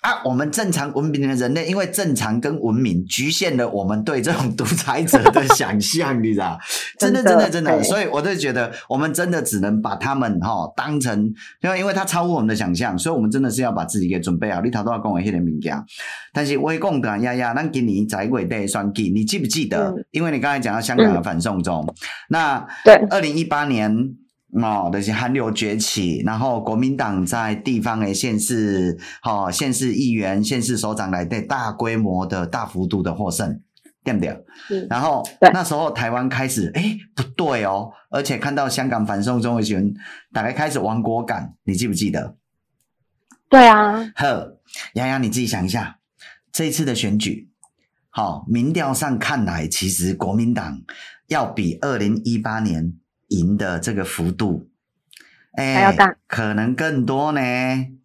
啊，我们正常文明的人类，因为正常跟文明局限了我们对这种独裁者的想象，你知道？*laughs* 真的，真的，真的，所以我就觉得，我们真的只能把他们哈、哦、当成，因为因为他超乎我们的想象，所以我们真的是要把自己给准备好。你头都要跟我一些人民讲，但是我讲的呀呀，那今年在位的算计，你记不记得？嗯、因为你刚才讲到香港的反送中，嗯、那对二零一八年。哦，就是韩流崛起，然后国民党在地方的县市，哈、哦，县市议员、县市首长来对大规模的大幅度的获胜，对不对？嗯、然后那时候台湾开始，哎，不对哦，而且看到香港反送中的时候，大概开始亡国感，你记不记得？对啊。呵，洋洋，你自己想一下，这一次的选举，好、哦，民调上看来，其实国民党要比二零一八年。赢的这个幅度，哎，还要大，可能更多呢。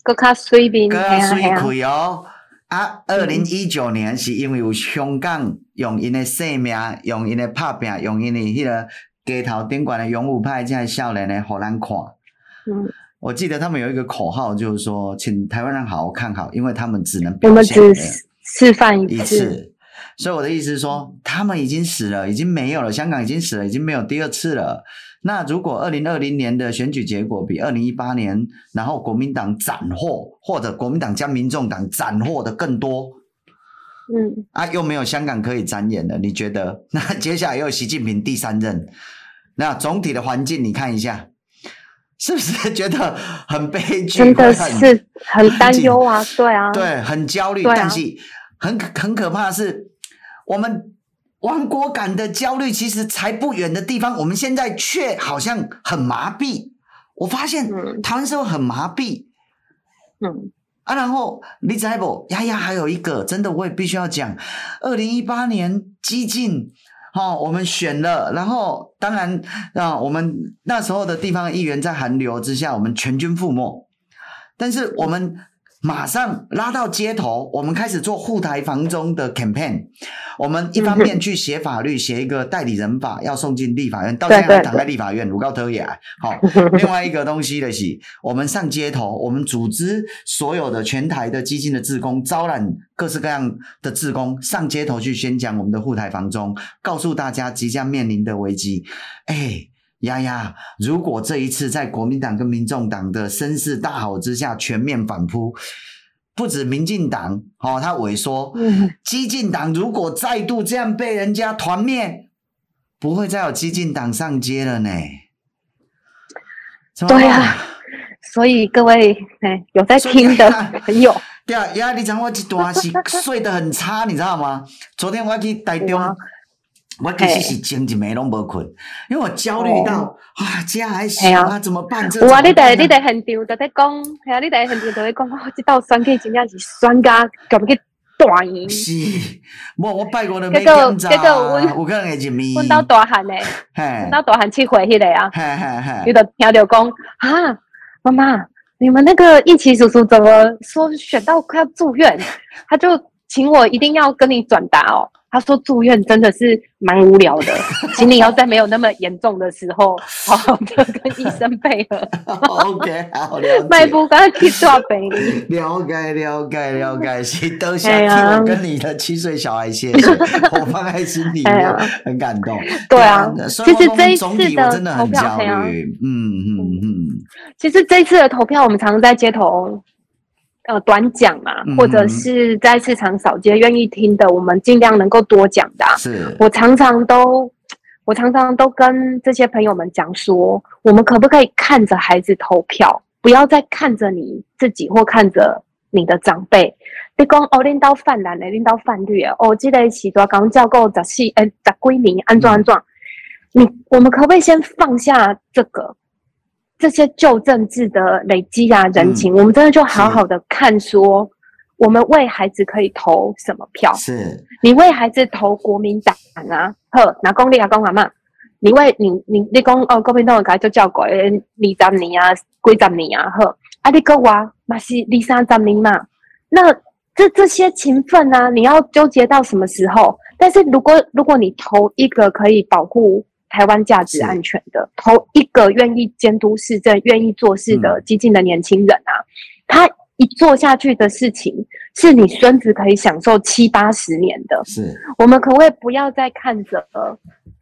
更加水平，更加水亏哦。啊，二零一九年是因为有香港用因的生命，用因的拍拼，用因的迄个街头顶馆的勇武派，这些少年呢，好难看。嗯，我记得他们有一个口号，就是说，请台湾人好好看好，因为他们只能表现，我们只示范一次。所以我的意思是说，他们已经死了，已经没有了。香港已经死了，已经没有第二次了。那如果二零二零年的选举结果比二零一八年，然后国民党斩获，或者国民党将民众党斩获的更多，嗯，啊，又没有香港可以展演了，你觉得？*laughs* 那接下来又有习近平第三任，那总体的环境你看一下，是不是觉得很悲剧？真的是很担忧啊，对啊，对，很焦虑，啊、但是很很可怕的是我们。亡国感的焦虑，其实才不远的地方，我们现在却好像很麻痹。我发现台湾社会很麻痹。嗯啊，然后你知不？丫丫，还有一个，真的我也必须要讲。二零一八年激进，哦，我们选了，然后当然啊，我们那时候的地方议员在寒流之下，我们全军覆没。但是我们。马上拉到街头，我们开始做护台房中的 campaign。我们一方面去写法律，写一个代理人法，要送进立法院，到现在还躺在立法院，如告特也。好，*laughs* 另外一个东西的是，我们上街头，我们组织所有的全台的基金的志工，招揽各式各样的志工上街头去宣讲我们的护台房中，告诉大家即将面临的危机。哎。呀呀！如果这一次在国民党跟民众党的声势大好之下全面反扑，不止民进党哦，他萎缩，嗯、基进党如果再度这样被人家团灭，不会再有激进党上街了呢？对啊，所以各位哎，有在听的 *laughs* 朋友，对啊，呀，你讲我这段是睡得很差，你知道吗？昨天我去台中，我其实是前一暝拢无困，因为我焦虑到啊，家还小啊，怎么办？有啊，你得你得很丢的在讲，系啊，你得很丢的在讲，我这道酸气真正是酸咖，咁去大医。是，我我拜过都没检查，有可能会入面。问到大汉嘞，问到大汉去回去的啊，有的听着讲啊。妈妈，你们那个一奇叔叔怎么说选到快要住院？他就请我一定要跟你转达哦。他说住院真的是蛮无聊的，请你要在没有那么严重的时候，好好的跟医生配合。*laughs* OK，好 *laughs* 了解。迈步刚刚去抓北里。了解了解了解，谢多谢替我跟你的七岁小孩谢谢，我放在心里面，很感动。对啊，其实这一次的真的很焦虑。嗯嗯嗯。其实这一次的投票，我们常常在街头。呃，短讲嘛，或者是在市场扫街，愿意听的，我们尽量能够多讲的、啊。是，我常常都，我常常都跟这些朋友们讲说，我们可不可以看着孩子投票，不要再看着你自己或看着你的长辈。你讲哦，领导泛蓝的，领导泛绿的，哦，记得起多刚教够十四，诶，十几名安装安装。你，我们可不可以先放下这个？这些旧政治的累积啊，人情，嗯、我们真的就好好的看说，我们为孩子可以投什么票？是，你为孩子投国民党啊？呵，拿公立啊，公阿嘛？你为你你你讲哦，国民党改就叫过，二十年啊，几十年啊？呵，啊，你个话嘛是二三十年嘛？那这这些情分啊，你要纠结到什么时候？但是如果如果你投一个可以保护。台湾价值安全的，投一个愿意监督市政、愿意做事的激进的年轻人啊，嗯、他一做下去的事情，是你孙子可以享受七八十年的。是，我们可不可以不要再看着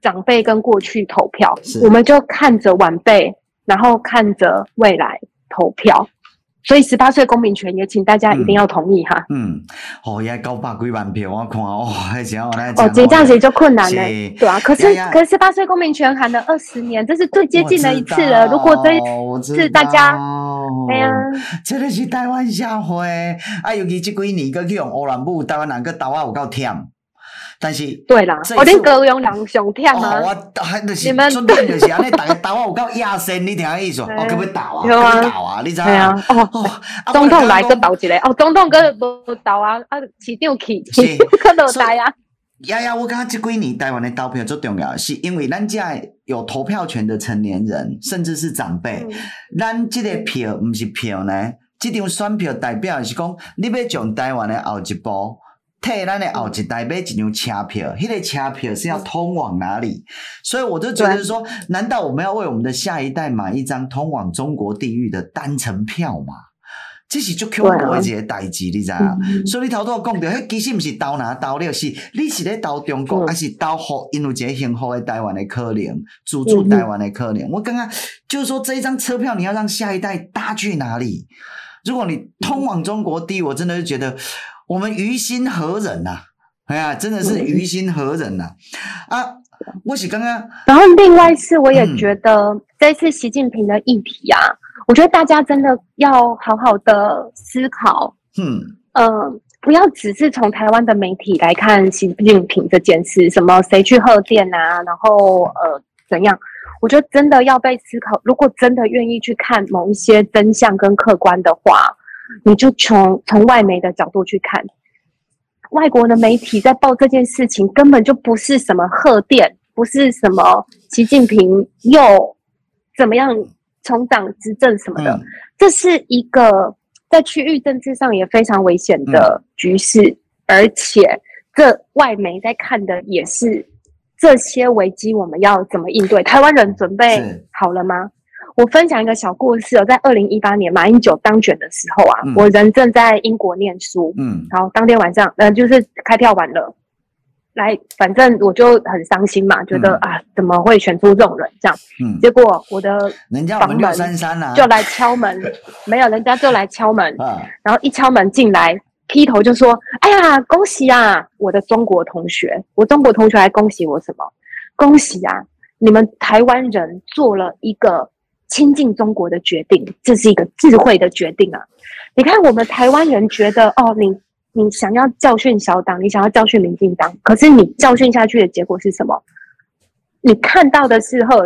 长辈跟过去投票，我们就看着晚辈，然后看着未来投票。所以十八岁公民权也请大家一定要同意哈。嗯，哦，也九百几万票，我看哦，还行哦，哦，这样子就困难了，对啊。可是，可是十八岁公民权喊了二十年，这是最接近的一次了。如果这一次大家，哎呀，这个是台湾社会，啊，尤其这几年个去用乌兰布，台湾人个岛啊有够忝。但是，对啦，我恁高雄人上忝啊！我还就是，你们就是安尼，大家 *laughs* 打我有够野生，你听意思？我可不可以打啊？有啊，打啊！你知道吗？哦哦，总统来个倒一个，哦，总统个无倒啊，啊，市长去，可落 *laughs* 台啊！呀呀，我感觉这几年台湾的投票最重要，是因为咱这有投票权的成年人，甚至是长辈，咱这个票不是票呢，这张选票代表的是讲，你要从台湾的后一步。替咱的后一代买一张车票，迄个车票是要通往哪里？所以我就觉得说，难道我们要为我们的下一代买一张通往中国地狱的单程票吗？这是就恐怖的一个代志，你知啊？所以你头拄讲到，迄其实毋是投哪投了，是你是咧投中国，还是投好因为一个幸福的台湾的可能，驻驻台湾的可能？我刚刚就是说，这一张车票你要让下一代搭去哪里？如果你通往中国地，我真的是觉得。我们于心何忍呐、啊？哎呀，真的是于心何忍呐、啊！我是刚刚，然后另外是，我也觉得这一次习近平的议题啊，嗯、我觉得大家真的要好好的思考。嗯嗯、呃，不要只是从台湾的媒体来看习近平这件事，什么谁去贺电啊，然后呃怎样？我觉得真的要被思考。如果真的愿意去看某一些真相跟客观的话。你就从从外媒的角度去看，外国的媒体在报这件事情，根本就不是什么贺电，不是什么习近平又怎么样重掌执政什么的，嗯、这是一个在区域政治上也非常危险的局势，嗯、而且这外媒在看的也是这些危机，我们要怎么应对？台湾人准备好了吗？我分享一个小故事哦，在二零一八年马英九当选的时候啊，嗯、我人正在英国念书，嗯，然后当天晚上，呃，就是开票完了，来，反正我就很伤心嘛，觉得、嗯、啊，怎么会选出这种人这样？嗯，结果我的房门就来敲门，没有，人家就来敲门，啊、然后一敲门进来，劈头就说：“哎呀，恭喜啊，我的中国同学，我中国同学还恭喜我什么？恭喜啊，你们台湾人做了一个。”亲近中国的决定，这是一个智慧的决定啊！你看，我们台湾人觉得，哦，你你想要教训小党，你想要教训民进党，可是你教训下去的结果是什么？你看到的时候，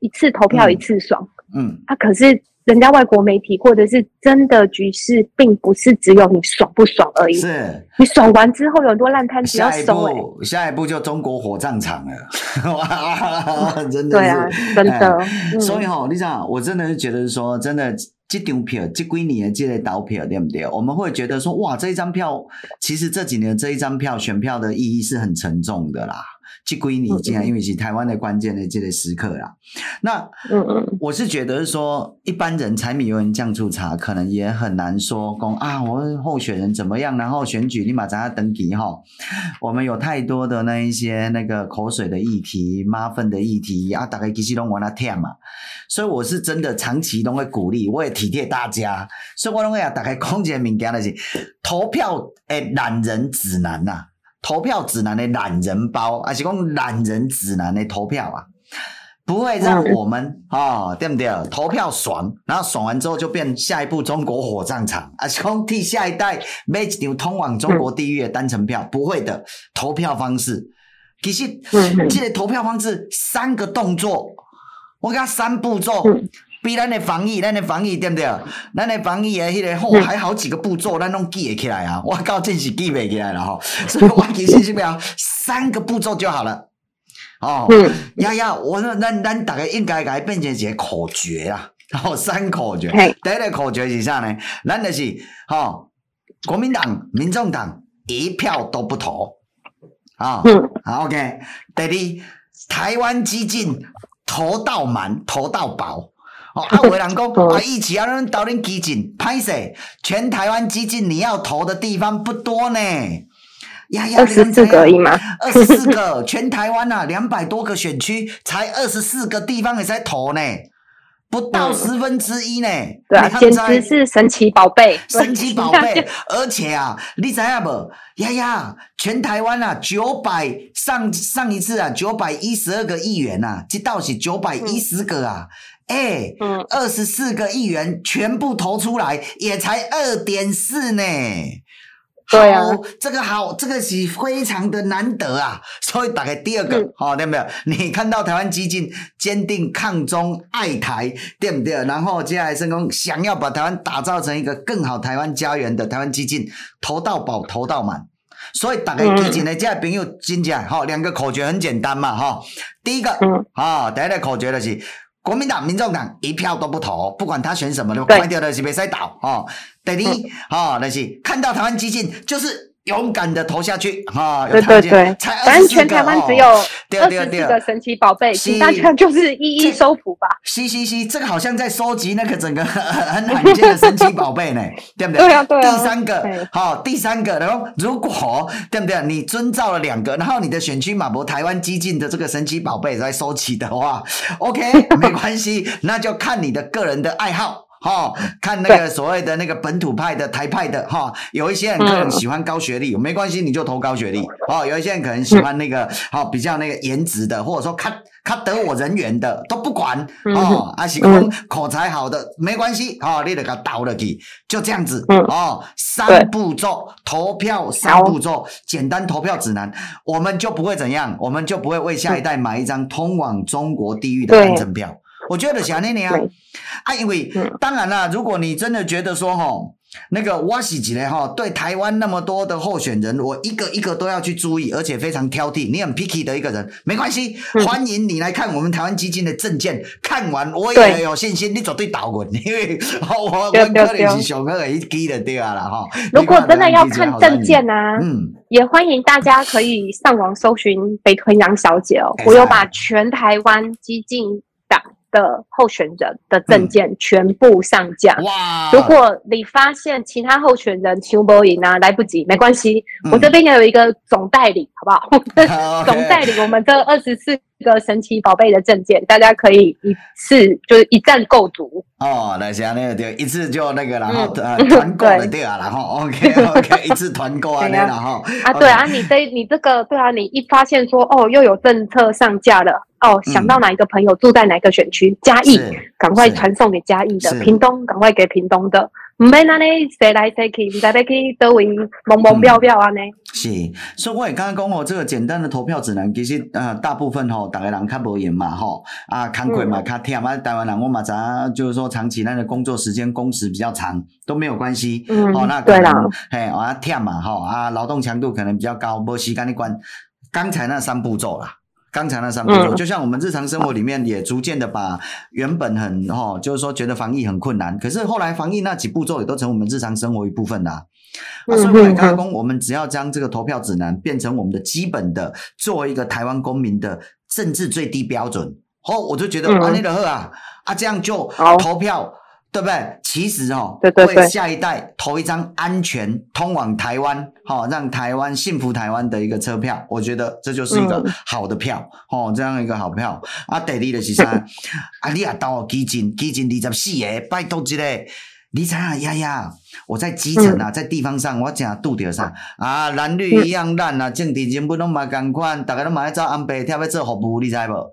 一次投票一次爽，嗯，嗯啊，可是。人家外国媒体或者是真的局势，并不是只有你爽不爽而已。是，你爽完之后有很多烂摊子要收。下一步，下一步就中国火葬场了。*laughs* 哇，真的是。对啊，真的。所以哈，你想，我真的是觉得说，真的这张票，这几年这类倒票，对不对？我们会觉得说，哇，这一张票，其实这几年这一张票选票的意义是很沉重的啦。去归你进来，因为是台湾的关键的这个时刻啦。那，我是觉得说，一般人柴米油盐酱醋茶，可能也很难说公啊，我候选人怎么样，然后选举立马咱要登记哈。我们有太多的那一些那个口水的议题、麻烦的议题啊，大概其实都往那跳嘛。所以我是真的长期都会鼓励，我也体贴大家，所以我都会啊，大概讲一个物件的是投票诶懒人指南呐、啊。投票指南的懒人包，还是讲懒人指南的投票啊，不会让我们啊、*laughs* 哦，对不对？投票爽，然后爽完之后就变下一步中国火葬场，还是讲替下一代买一张通往中国地狱的单程票？不会的，投票方式，其实这个投票方式三个动作，我给他三步骤。比咱的防疫，咱的防疫对不对？咱的防疫的迄个，吼、哦，还好几个步骤，咱拢记得起来啊！我靠，真是记不起来了吼！*laughs* 所以我其实是不要三个步骤就好了。哦，嗯、呀呀，我说咱咱大概应该改变成一个口诀啊，然 *laughs* 后三口诀。第一个口诀是啥呢？咱就是吼、哦，国民党、民众党一票都不投啊。好，OK。第二，台湾激进投到满，投到饱。*laughs* 哦，啊，有人讲啊，一起啊，恁导恁基进，歹势，全台湾基进你要投的地方不多呢。呀呀，二十四个而已吗？二十四个，*laughs* 全台湾啊，两百多个选区，才二十四个地方也在投呢，不到十分之一呢。对啊，简直是神奇宝贝，神奇宝贝。*laughs* 而且啊，你知影无？呀呀，全台湾啊，九百上上一次啊，九百一十二个议员啊，这倒是九百一十个啊。哎，二十四个议员全部投出来，也才二点四呢。对啊，这个好，这个是非常的难得啊。*laughs* 所以打开第二个，嗯、哦，对不对？你看到台湾基进坚定抗中爱台，对不对？然后接下来成功想要把台湾打造成一个更好台湾家园的台湾基进，投到饱，投到满。所以打开基进的这些朋友，听起来哈，两个口诀很简单嘛，哈、哦。第一个，嗯，啊、哦，第一个口诀就是。国民党、民众党一票都不投，不管他选什么，都关掉的是别再倒哦。第二，哦，那是看到台湾激进就是。勇敢的投下去，哈！对对对，反正全台湾只有二十四个神奇宝贝，请大家就是一一收服吧。嘻嘻嘻，这个好像在收集那个整个 *laughs* 很罕见的神奇宝贝呢，*laughs* 对不对？对啊，对啊。第三个，好，第三个，然后如果对不对？你遵照了两个，然后你的选区马博台湾激进的这个神奇宝贝在收集的话，OK，*laughs* 没关系，那就看你的个人的爱好。哈、哦，看那个所谓的那个本土派的台派的哈、哦，有一些人可能喜欢高学历，嗯、没关系，你就投高学历。哦，有一些人可能喜欢那个哦、比较那个颜值的，或者说看看得我人缘的都不管哦，啊喜欢口才好的没关系，哦，你得给他倒了去，就这样子、嗯、哦，三步骤投票三步骤，简单投票指南，我们就不会怎样，我们就不会为下一代买一张通往中国地狱的单程票。我觉得小妮妮啊，对。啊，因为、嗯、当然啦，如果你真的觉得说齁，那个我是一个齁，对台湾那么多的候选人，我一个一个都要去注意，而且非常挑剔，你很 picky 的一个人，没关系，嗯、欢迎你来看我们台湾基金的证件，看完我也有信心，你绝对倒滚，因为 *laughs* 我我可能是小哥一记的对。啊啦哈。如果真的要看证件呢，嗯，也欢迎大家可以上网搜寻北屯杨小姐哦，我有把全台湾基进的候选人的证件全部上架。嗯、哇！如果你发现其他候选人求不赢啊，来不及，没关系，嗯、我这边也有一个总代理，好不好？*laughs* 总代理我们这二十四个神奇宝贝的证件，大家可以一次就是一站购足。哦，那行那个对，一次就那个然后呃团购的对啊，然后 OK *laughs* OK 一次团购啊，然后 *laughs* 啊对啊，你这你这个对啊，你一发现说哦又有政策上架了。哦，想到哪一个朋友住在哪个选区，嘉义，赶快传送给嘉义的，屏东赶快给屏东的。唔免安尼，谁来谁去，唔知要去倒位，懵懵飙飙安尼。是，所以我也刚刚讲哦，这个简单的投票指南，其实呃，大部分吼，大家人较无闲嘛，吼，啊，工课嘛较忝啊，台湾人我嘛知影，就是说长期那个工作时间工时比较长，都没有关系。嗯，哦，那可能对啦，嘿，啊忝嘛，吼，啊，劳动强度可能比较高，无时间你管。刚才那三步骤啦。刚才那三步骤，就像我们日常生活里面也逐渐的把原本很哦，就是说觉得防疫很困难，可是后来防疫那几步骤也都成我们日常生活一部分啦。啊，所以刚刚我们只要将这个投票指南变成我们的基本的，作为一个台湾公民的政治最低标准，哦，我就觉得啊，那个好啊，啊，这样就投票。对不对？其实哦，对对对，为下一代投一张安全通往台湾，好、哦、让台湾幸福台湾的一个车票，我觉得这就是一个好的票，嗯、哦，这样一个好票。啊，第二就是啥？*laughs* 啊，你也到基进，基进二十四个，拜托一个，你知啊，呀呀，我在基层啊，在地方上，我正拄着啥？啊，蓝绿一样烂啊，政治人物拢嘛同款，大家都嘛要走安倍，跳要做服务，你知无？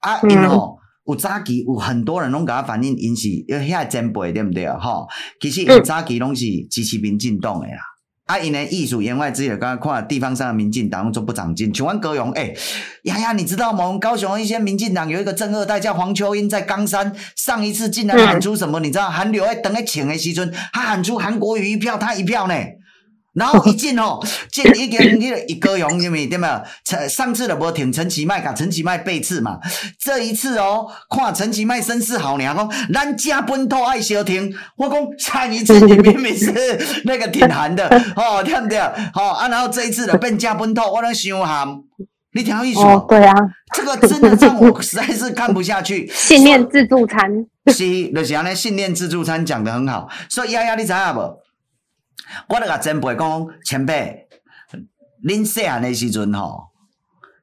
啊，因哦。有早期有很多人拢甲我反映，因是因为遐前辈对不对啊？吼，其实因早期拢是支持民进党的啦。啊，因为艺术言外之意，刚刚看地方上的民进党做不长进。请问葛勇，诶、欸，呀呀，你知道吗？我们高雄一些民进党有一个正二代叫黄秋英，在冈山上一次竟然喊出什么？你知道韩流诶，等诶请诶时阵，他喊出韩国瑜一票，他一票呢。然后一进哦，进一个一高雄，因为对没有？上次的无挺陈其迈，甲陈其迈背刺嘛。这一次哦，看陈其迈声势好娘哦，咱家本土爱消停。我讲上一次你明明是 *laughs* 那个挺韩的哦，对不对？好啊，然后这一次的变家本土，我能想喊，你听好意思吗？对啊，这个真的让我实在是看不下去。*laughs* 信念自助餐是，就是安尼信念自助餐讲的很好。所以丫丫，你知影无？我著甲前辈讲，前辈，恁细汉诶时阵吼，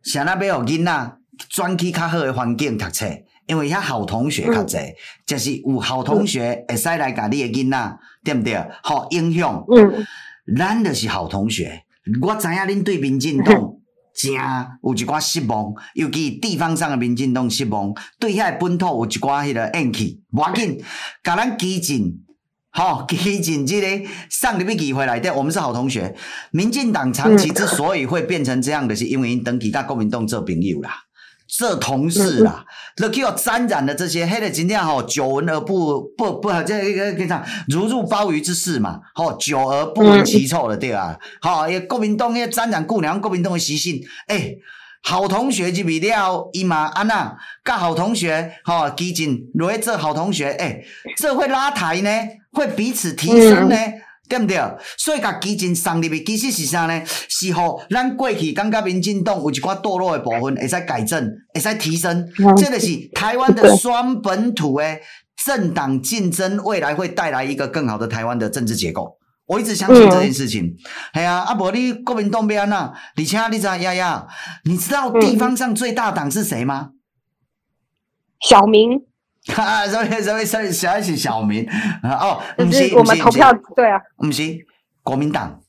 想那要互囡仔转去较好诶环境读册，因为遐好同学较侪，嗯、就是有好同学会使来甲你诶囡仔，对不对？好影响。嗯，咱著是好同学。我知影恁对民进党真有一寡失望，尤其地方上的民进党失望，对遐本土有一寡迄个怨气，无要紧，甲咱基进。好，*laughs* 基进这个上礼拜议会来的，我们是好同学。民进党长期之所以会变成这样的，是因为因登记甲国民党做朋友啦，做同事啦，那叫沾染的这些，黑的今天吼，久闻而不不不，这一个跟上如入鲍鱼之肆嘛，好，久而不闻其臭了对吧，好，因为国民党迄沾染姑娘，国民党的习性，诶、欸。好同学就比了，伊嘛安那，甲好同学，吼、哦，基进落去做好同学，诶、欸，这会拉抬呢，会彼此提升呢，嗯、对不对？所以甲基进送入去，其实是啥呢？是吼，咱过去感觉民进党有一寡堕落的部分，会使改正，会使提升，嗯、这个是台湾的双本土诶政党竞争，未来会带来一个更好的台湾的政治结构。我一直相信这件事情，系、嗯、啊，阿伯你国民党边啊，而且你知道呀呀，你知道地方上最大党是谁吗？小明，哈，什么什么什么小是小民哦，不是我们投票对啊，不是国民党，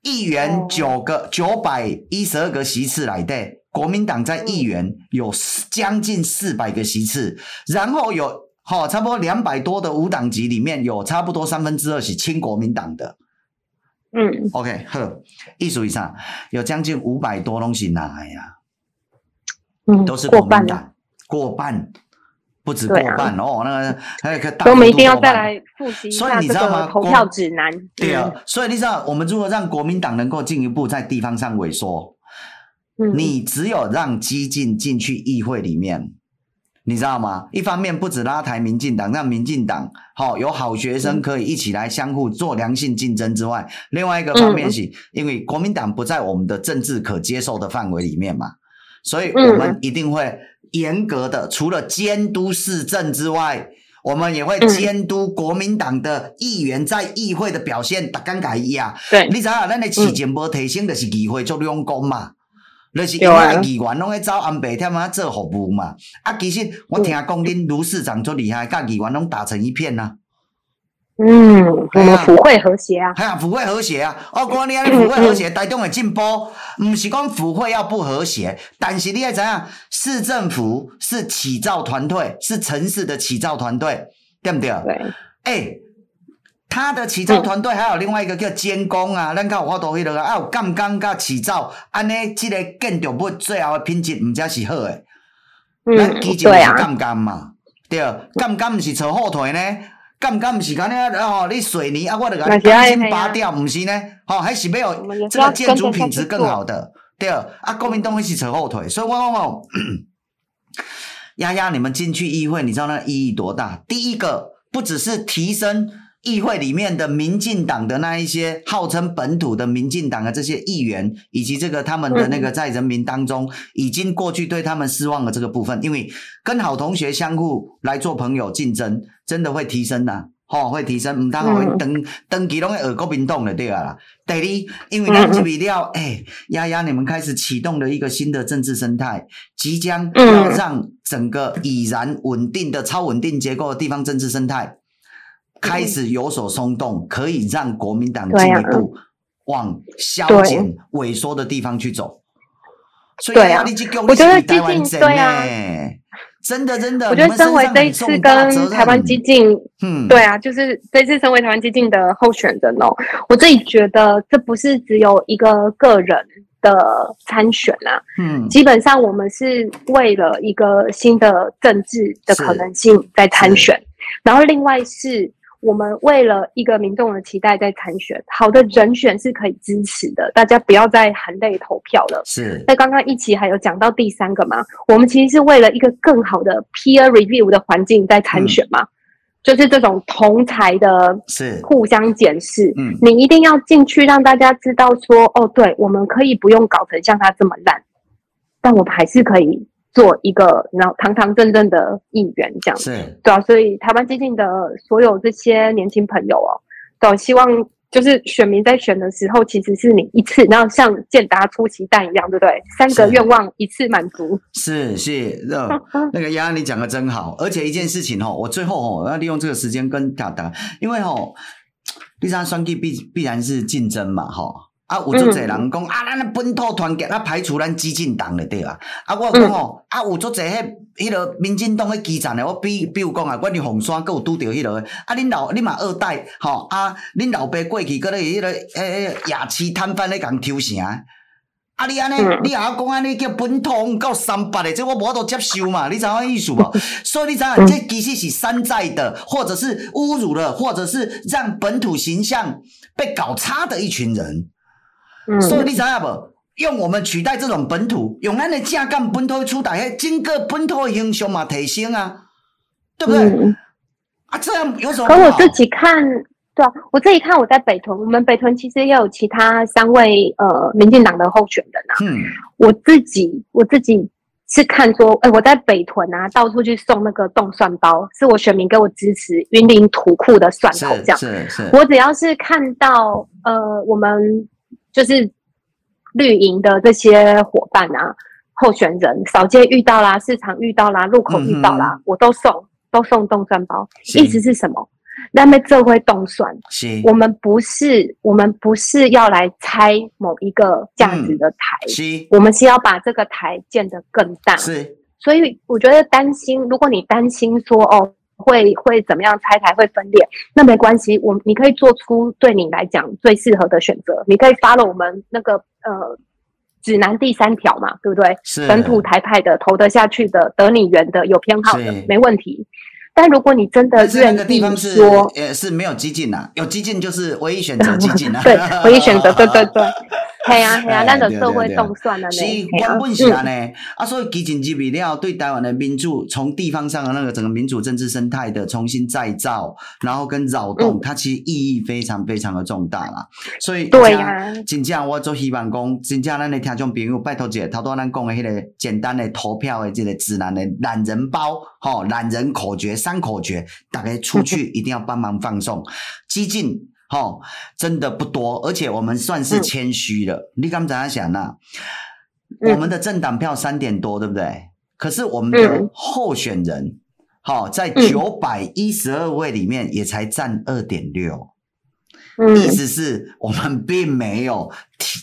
议员九个九百一十二个席次来的，国民党在议员有将近四百个席次，然后有。好，差不多两百多的无党籍里面有差不多三分之二是亲国民党的。嗯，OK，好，艺术以上有将近五百多东西拿呀，嗯，都是国民党。过半，过半不止过半、啊、哦，那个还有个大，我们一定要再来复习一下这个投票指南。对啊，所以你知道，我们如何让国民党能够进一步在地方上萎缩，嗯，你只有让激进进去议会里面。你知道吗？一方面不止拉抬民进党，让民进党好有好学生可以一起来相互做良性竞争之外，另外一个方面是，因为国民党不在我们的政治可接受的范围里面嘛，所以我们一定会严格的，除了监督市政之外，我们也会监督国民党的议员在议会的表现。大尴尬一啊，对，你知道咱的市政无提升的是议会做两公嘛。就是因为议员拢会找安倍添啊做服务嘛，啊，其实我听讲恁卢市长足厉害，甲议员拢打成一片呐、啊。嗯，我们府会和谐啊，哎呀，府会和谐啊，我讲你安尼府会和谐，台中的进步，毋是讲府会要不和谐，但是你要怎样？市政府是起造团队，是城市的起造团队，对不对？对，哎、欸，他的起造团队还有另外一个叫监工啊，咱看有法多迄个啊，有监工甲起造，安尼即个建筑物最后的品质毋才是好诶。咱基建是监工嘛，对，监工毋是扯后腿呢。敢毋敢毋是讲呢？哦，你水泥啊，我著甲你钢筋拔掉，毋是呢？哦，还是没有这个建筑品质更好的，对。啊，国民党会是扯后腿，所以我讲哦，*coughs* 丫丫，你们进去议会，你知道那意义多大？第一个，不只是提升。议会里面的民进党的那一些号称本土的民进党的这些议员，以及这个他们的那个在人民当中已经过去对他们失望的这个部分，因为跟好同学相互来做朋友竞争，真的会提升呐，吼，会提升，唔当会登登记拢会耳国民党的对啊。第二，因为咱这边了，哎，丫丫，你们开始启动了一个新的政治生态，即将要让整个已然稳定的超稳定结构的地方政治生态。开始有所松动，可以让国民党进一步往消减萎缩的地方去走。所以啊，我觉得激进对啊，真的真的，我觉得身为这一次跟台湾激进，嗯，对啊，就是这次身为台湾激进的候选人哦，我自己觉得这不是只有一个个人的参选啊，嗯，基本上我们是为了一个新的政治的可能性在参选，然后另外是。我们为了一个民众的期待在参选，好的人选是可以支持的，大家不要再含泪投票了。是，在刚刚一起还有讲到第三个嘛，我们其实是为了一个更好的 peer review 的环境在参选嘛，嗯、就是这种同台的，是互相检视。嗯，你一定要进去让大家知道说，哦，对，我们可以不用搞成像他这么烂，但我们还是可以。做一个然后堂堂正正的议员，这样子是对啊，所以台湾基进的所有这些年轻朋友哦，都希望就是选民在选的时候，其实是你一次，然后像健达出奇蛋一样，对不对？三个愿望一次满足。是是，那 *laughs* 那个丫丫你讲的真好，而且一件事情哦，我最后哦要利用这个时间跟大家，因为哦，第三选举必必然是竞争嘛，哈。啊，有足侪人讲、嗯、啊，咱本土团结啊，排除咱激进党的对吧？啊，我讲哦，嗯、啊，有足侪迄迄个民进党迄基层的，我比比如讲啊，阮伫洪山，阁有拄着迄个，啊，恁老恁嘛二代，吼啊，恁老爸过去，阁咧迄落诶诶夜市摊贩咧共抽成，啊，你安尼，嗯、你也讲安尼叫本土到三八的，这我无法度接受嘛？你知影意思无？*laughs* 所以你知影，这其实是山寨的，或者是侮辱了，或者是让本土形象被搞差的一群人。嗯、所以你知影无？用我们取代这种本土，用咱的正干本土出台，整个本土的形象嘛提升啊，对不对？嗯、啊，这样有什么？可我自己看，对啊，我自己看我在北屯，我们北屯其实也有其他三位呃民进党的候选人啊。嗯，我自己我自己是看说，哎、欸，我在北屯啊，到处去送那个冻蒜包，是我选民给我支持云林土库的蒜头这样。是是，是我只要是看到呃我们。就是绿营的这些伙伴啊，候选人扫街遇到啦，市场遇到啦，路口遇到啦，嗯、我都送，都送冻蒜包。意思是什么？那么这回冻蒜，是我们不是，我们不是要来拆某一个价值的台，嗯、我们是要把这个台建得更大。是，所以我觉得担心，如果你担心说哦。会会怎么样拆台会分裂？那没关系，我你可以做出对你来讲最适合的选择。你可以发了我们那个呃指南第三条嘛，对不对？是本土台派的投得下去的得你缘的有偏好的没问题。但如果你真的愿意说，也是没有激进呐，有激进就是唯一选择激进呐，*laughs* 对，唯一选择，对对对。系啊系啊，咱就社会动算了呢。是根本是安尼啊，所以激进入去了，对台湾的民主，从地方上的那个整个民主政治生态的重新再造，然后跟扰动，它其实意义非常非常的重大啦。所以对呀，真正我做希望讲，真正咱的听众朋友，拜托姐，头多咱讲的迄个简单的投票的这个指南的懒人包，吼，懒人口诀三口诀，大家出去一定要帮忙放送 *laughs* 激进。哦，真的不多，而且我们算是谦虚了。嗯、你刚才想呐，我们的政党票三点多，对不对？可是我们的候选人，好，在九百一十二位里面也才占二点六，意思是我们并没有提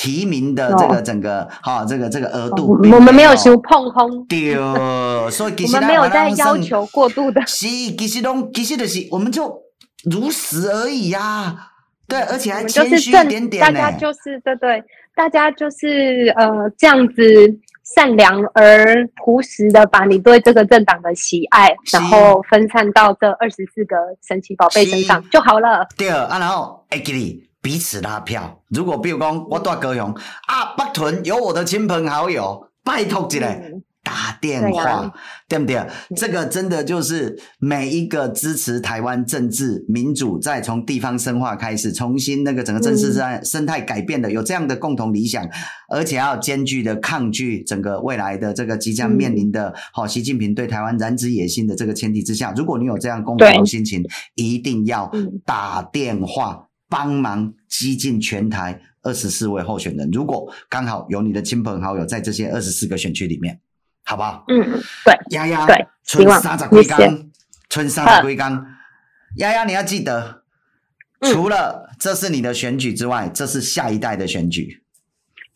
提名的这个整个哈、哦，这个这个额度，我们没有修碰空，对，所以其实我们没有在要求过度的，*laughs* 是其实都其实的是，我们就如实而已呀、啊，对，而且还谦虚一点点、欸、大家就是对对，大家就是呃这样子。善良而朴实的把你对这个政党的喜爱，然后分散到这二十四个神奇宝贝身上就好了。对啊，然后哎，给你彼此拉票。如果比如讲我住高雄啊，北屯有我的亲朋好友，拜托一下。嗯打电话，对，啊、对不对？嗯、这个真的就是每一个支持台湾政治民主，再从地方深化开始，重新那个整个政治生生态改变的，嗯、有这样的共同理想，而且要兼具的抗拒整个未来的这个即将面临的，好、嗯哦，习近平对台湾染指野心的这个前提之下，如果你有这样共同心情，一定要打电话帮忙激进全台二十四位候选人。如果刚好有你的亲朋好友在这些二十四个选区里面。好不好？嗯，对，丫丫，对，春三十几天，春三十几天，丫丫，你要记得，除了这是你的选举之外，这是下一代的选举。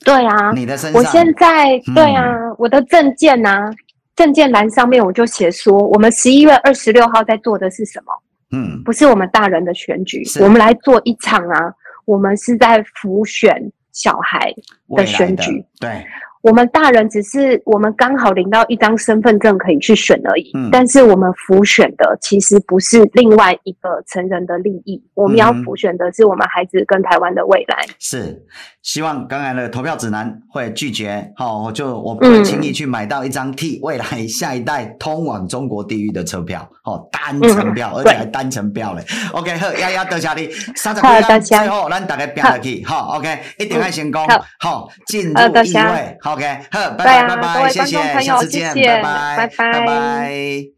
对啊，你的身上，我现在对啊，我的证件呐，政见栏上面我就写说，我们十一月二十六号在做的是什么？嗯，不是我们大人的选举，我们来做一场啊，我们是在辅选小孩的选举，对。我们大人只是我们刚好领到一张身份证可以去选而已，嗯，但是我们辅选的其实不是另外一个成人的利益，我们要辅选的是我们孩子跟台湾的未来。是，希望刚才的投票指南会拒绝，好，我就我不会轻易去买到一张替未来下一代通往中国地狱的车票，哦，单程票，而且还单程票嘞。OK，好，丫丫多谢你，三十几天最后咱大家拼下去，好，OK，一定要成功，好，进入议会，好。OK，好，拜拜拜拜，谢谢，下次见，拜拜，拜拜。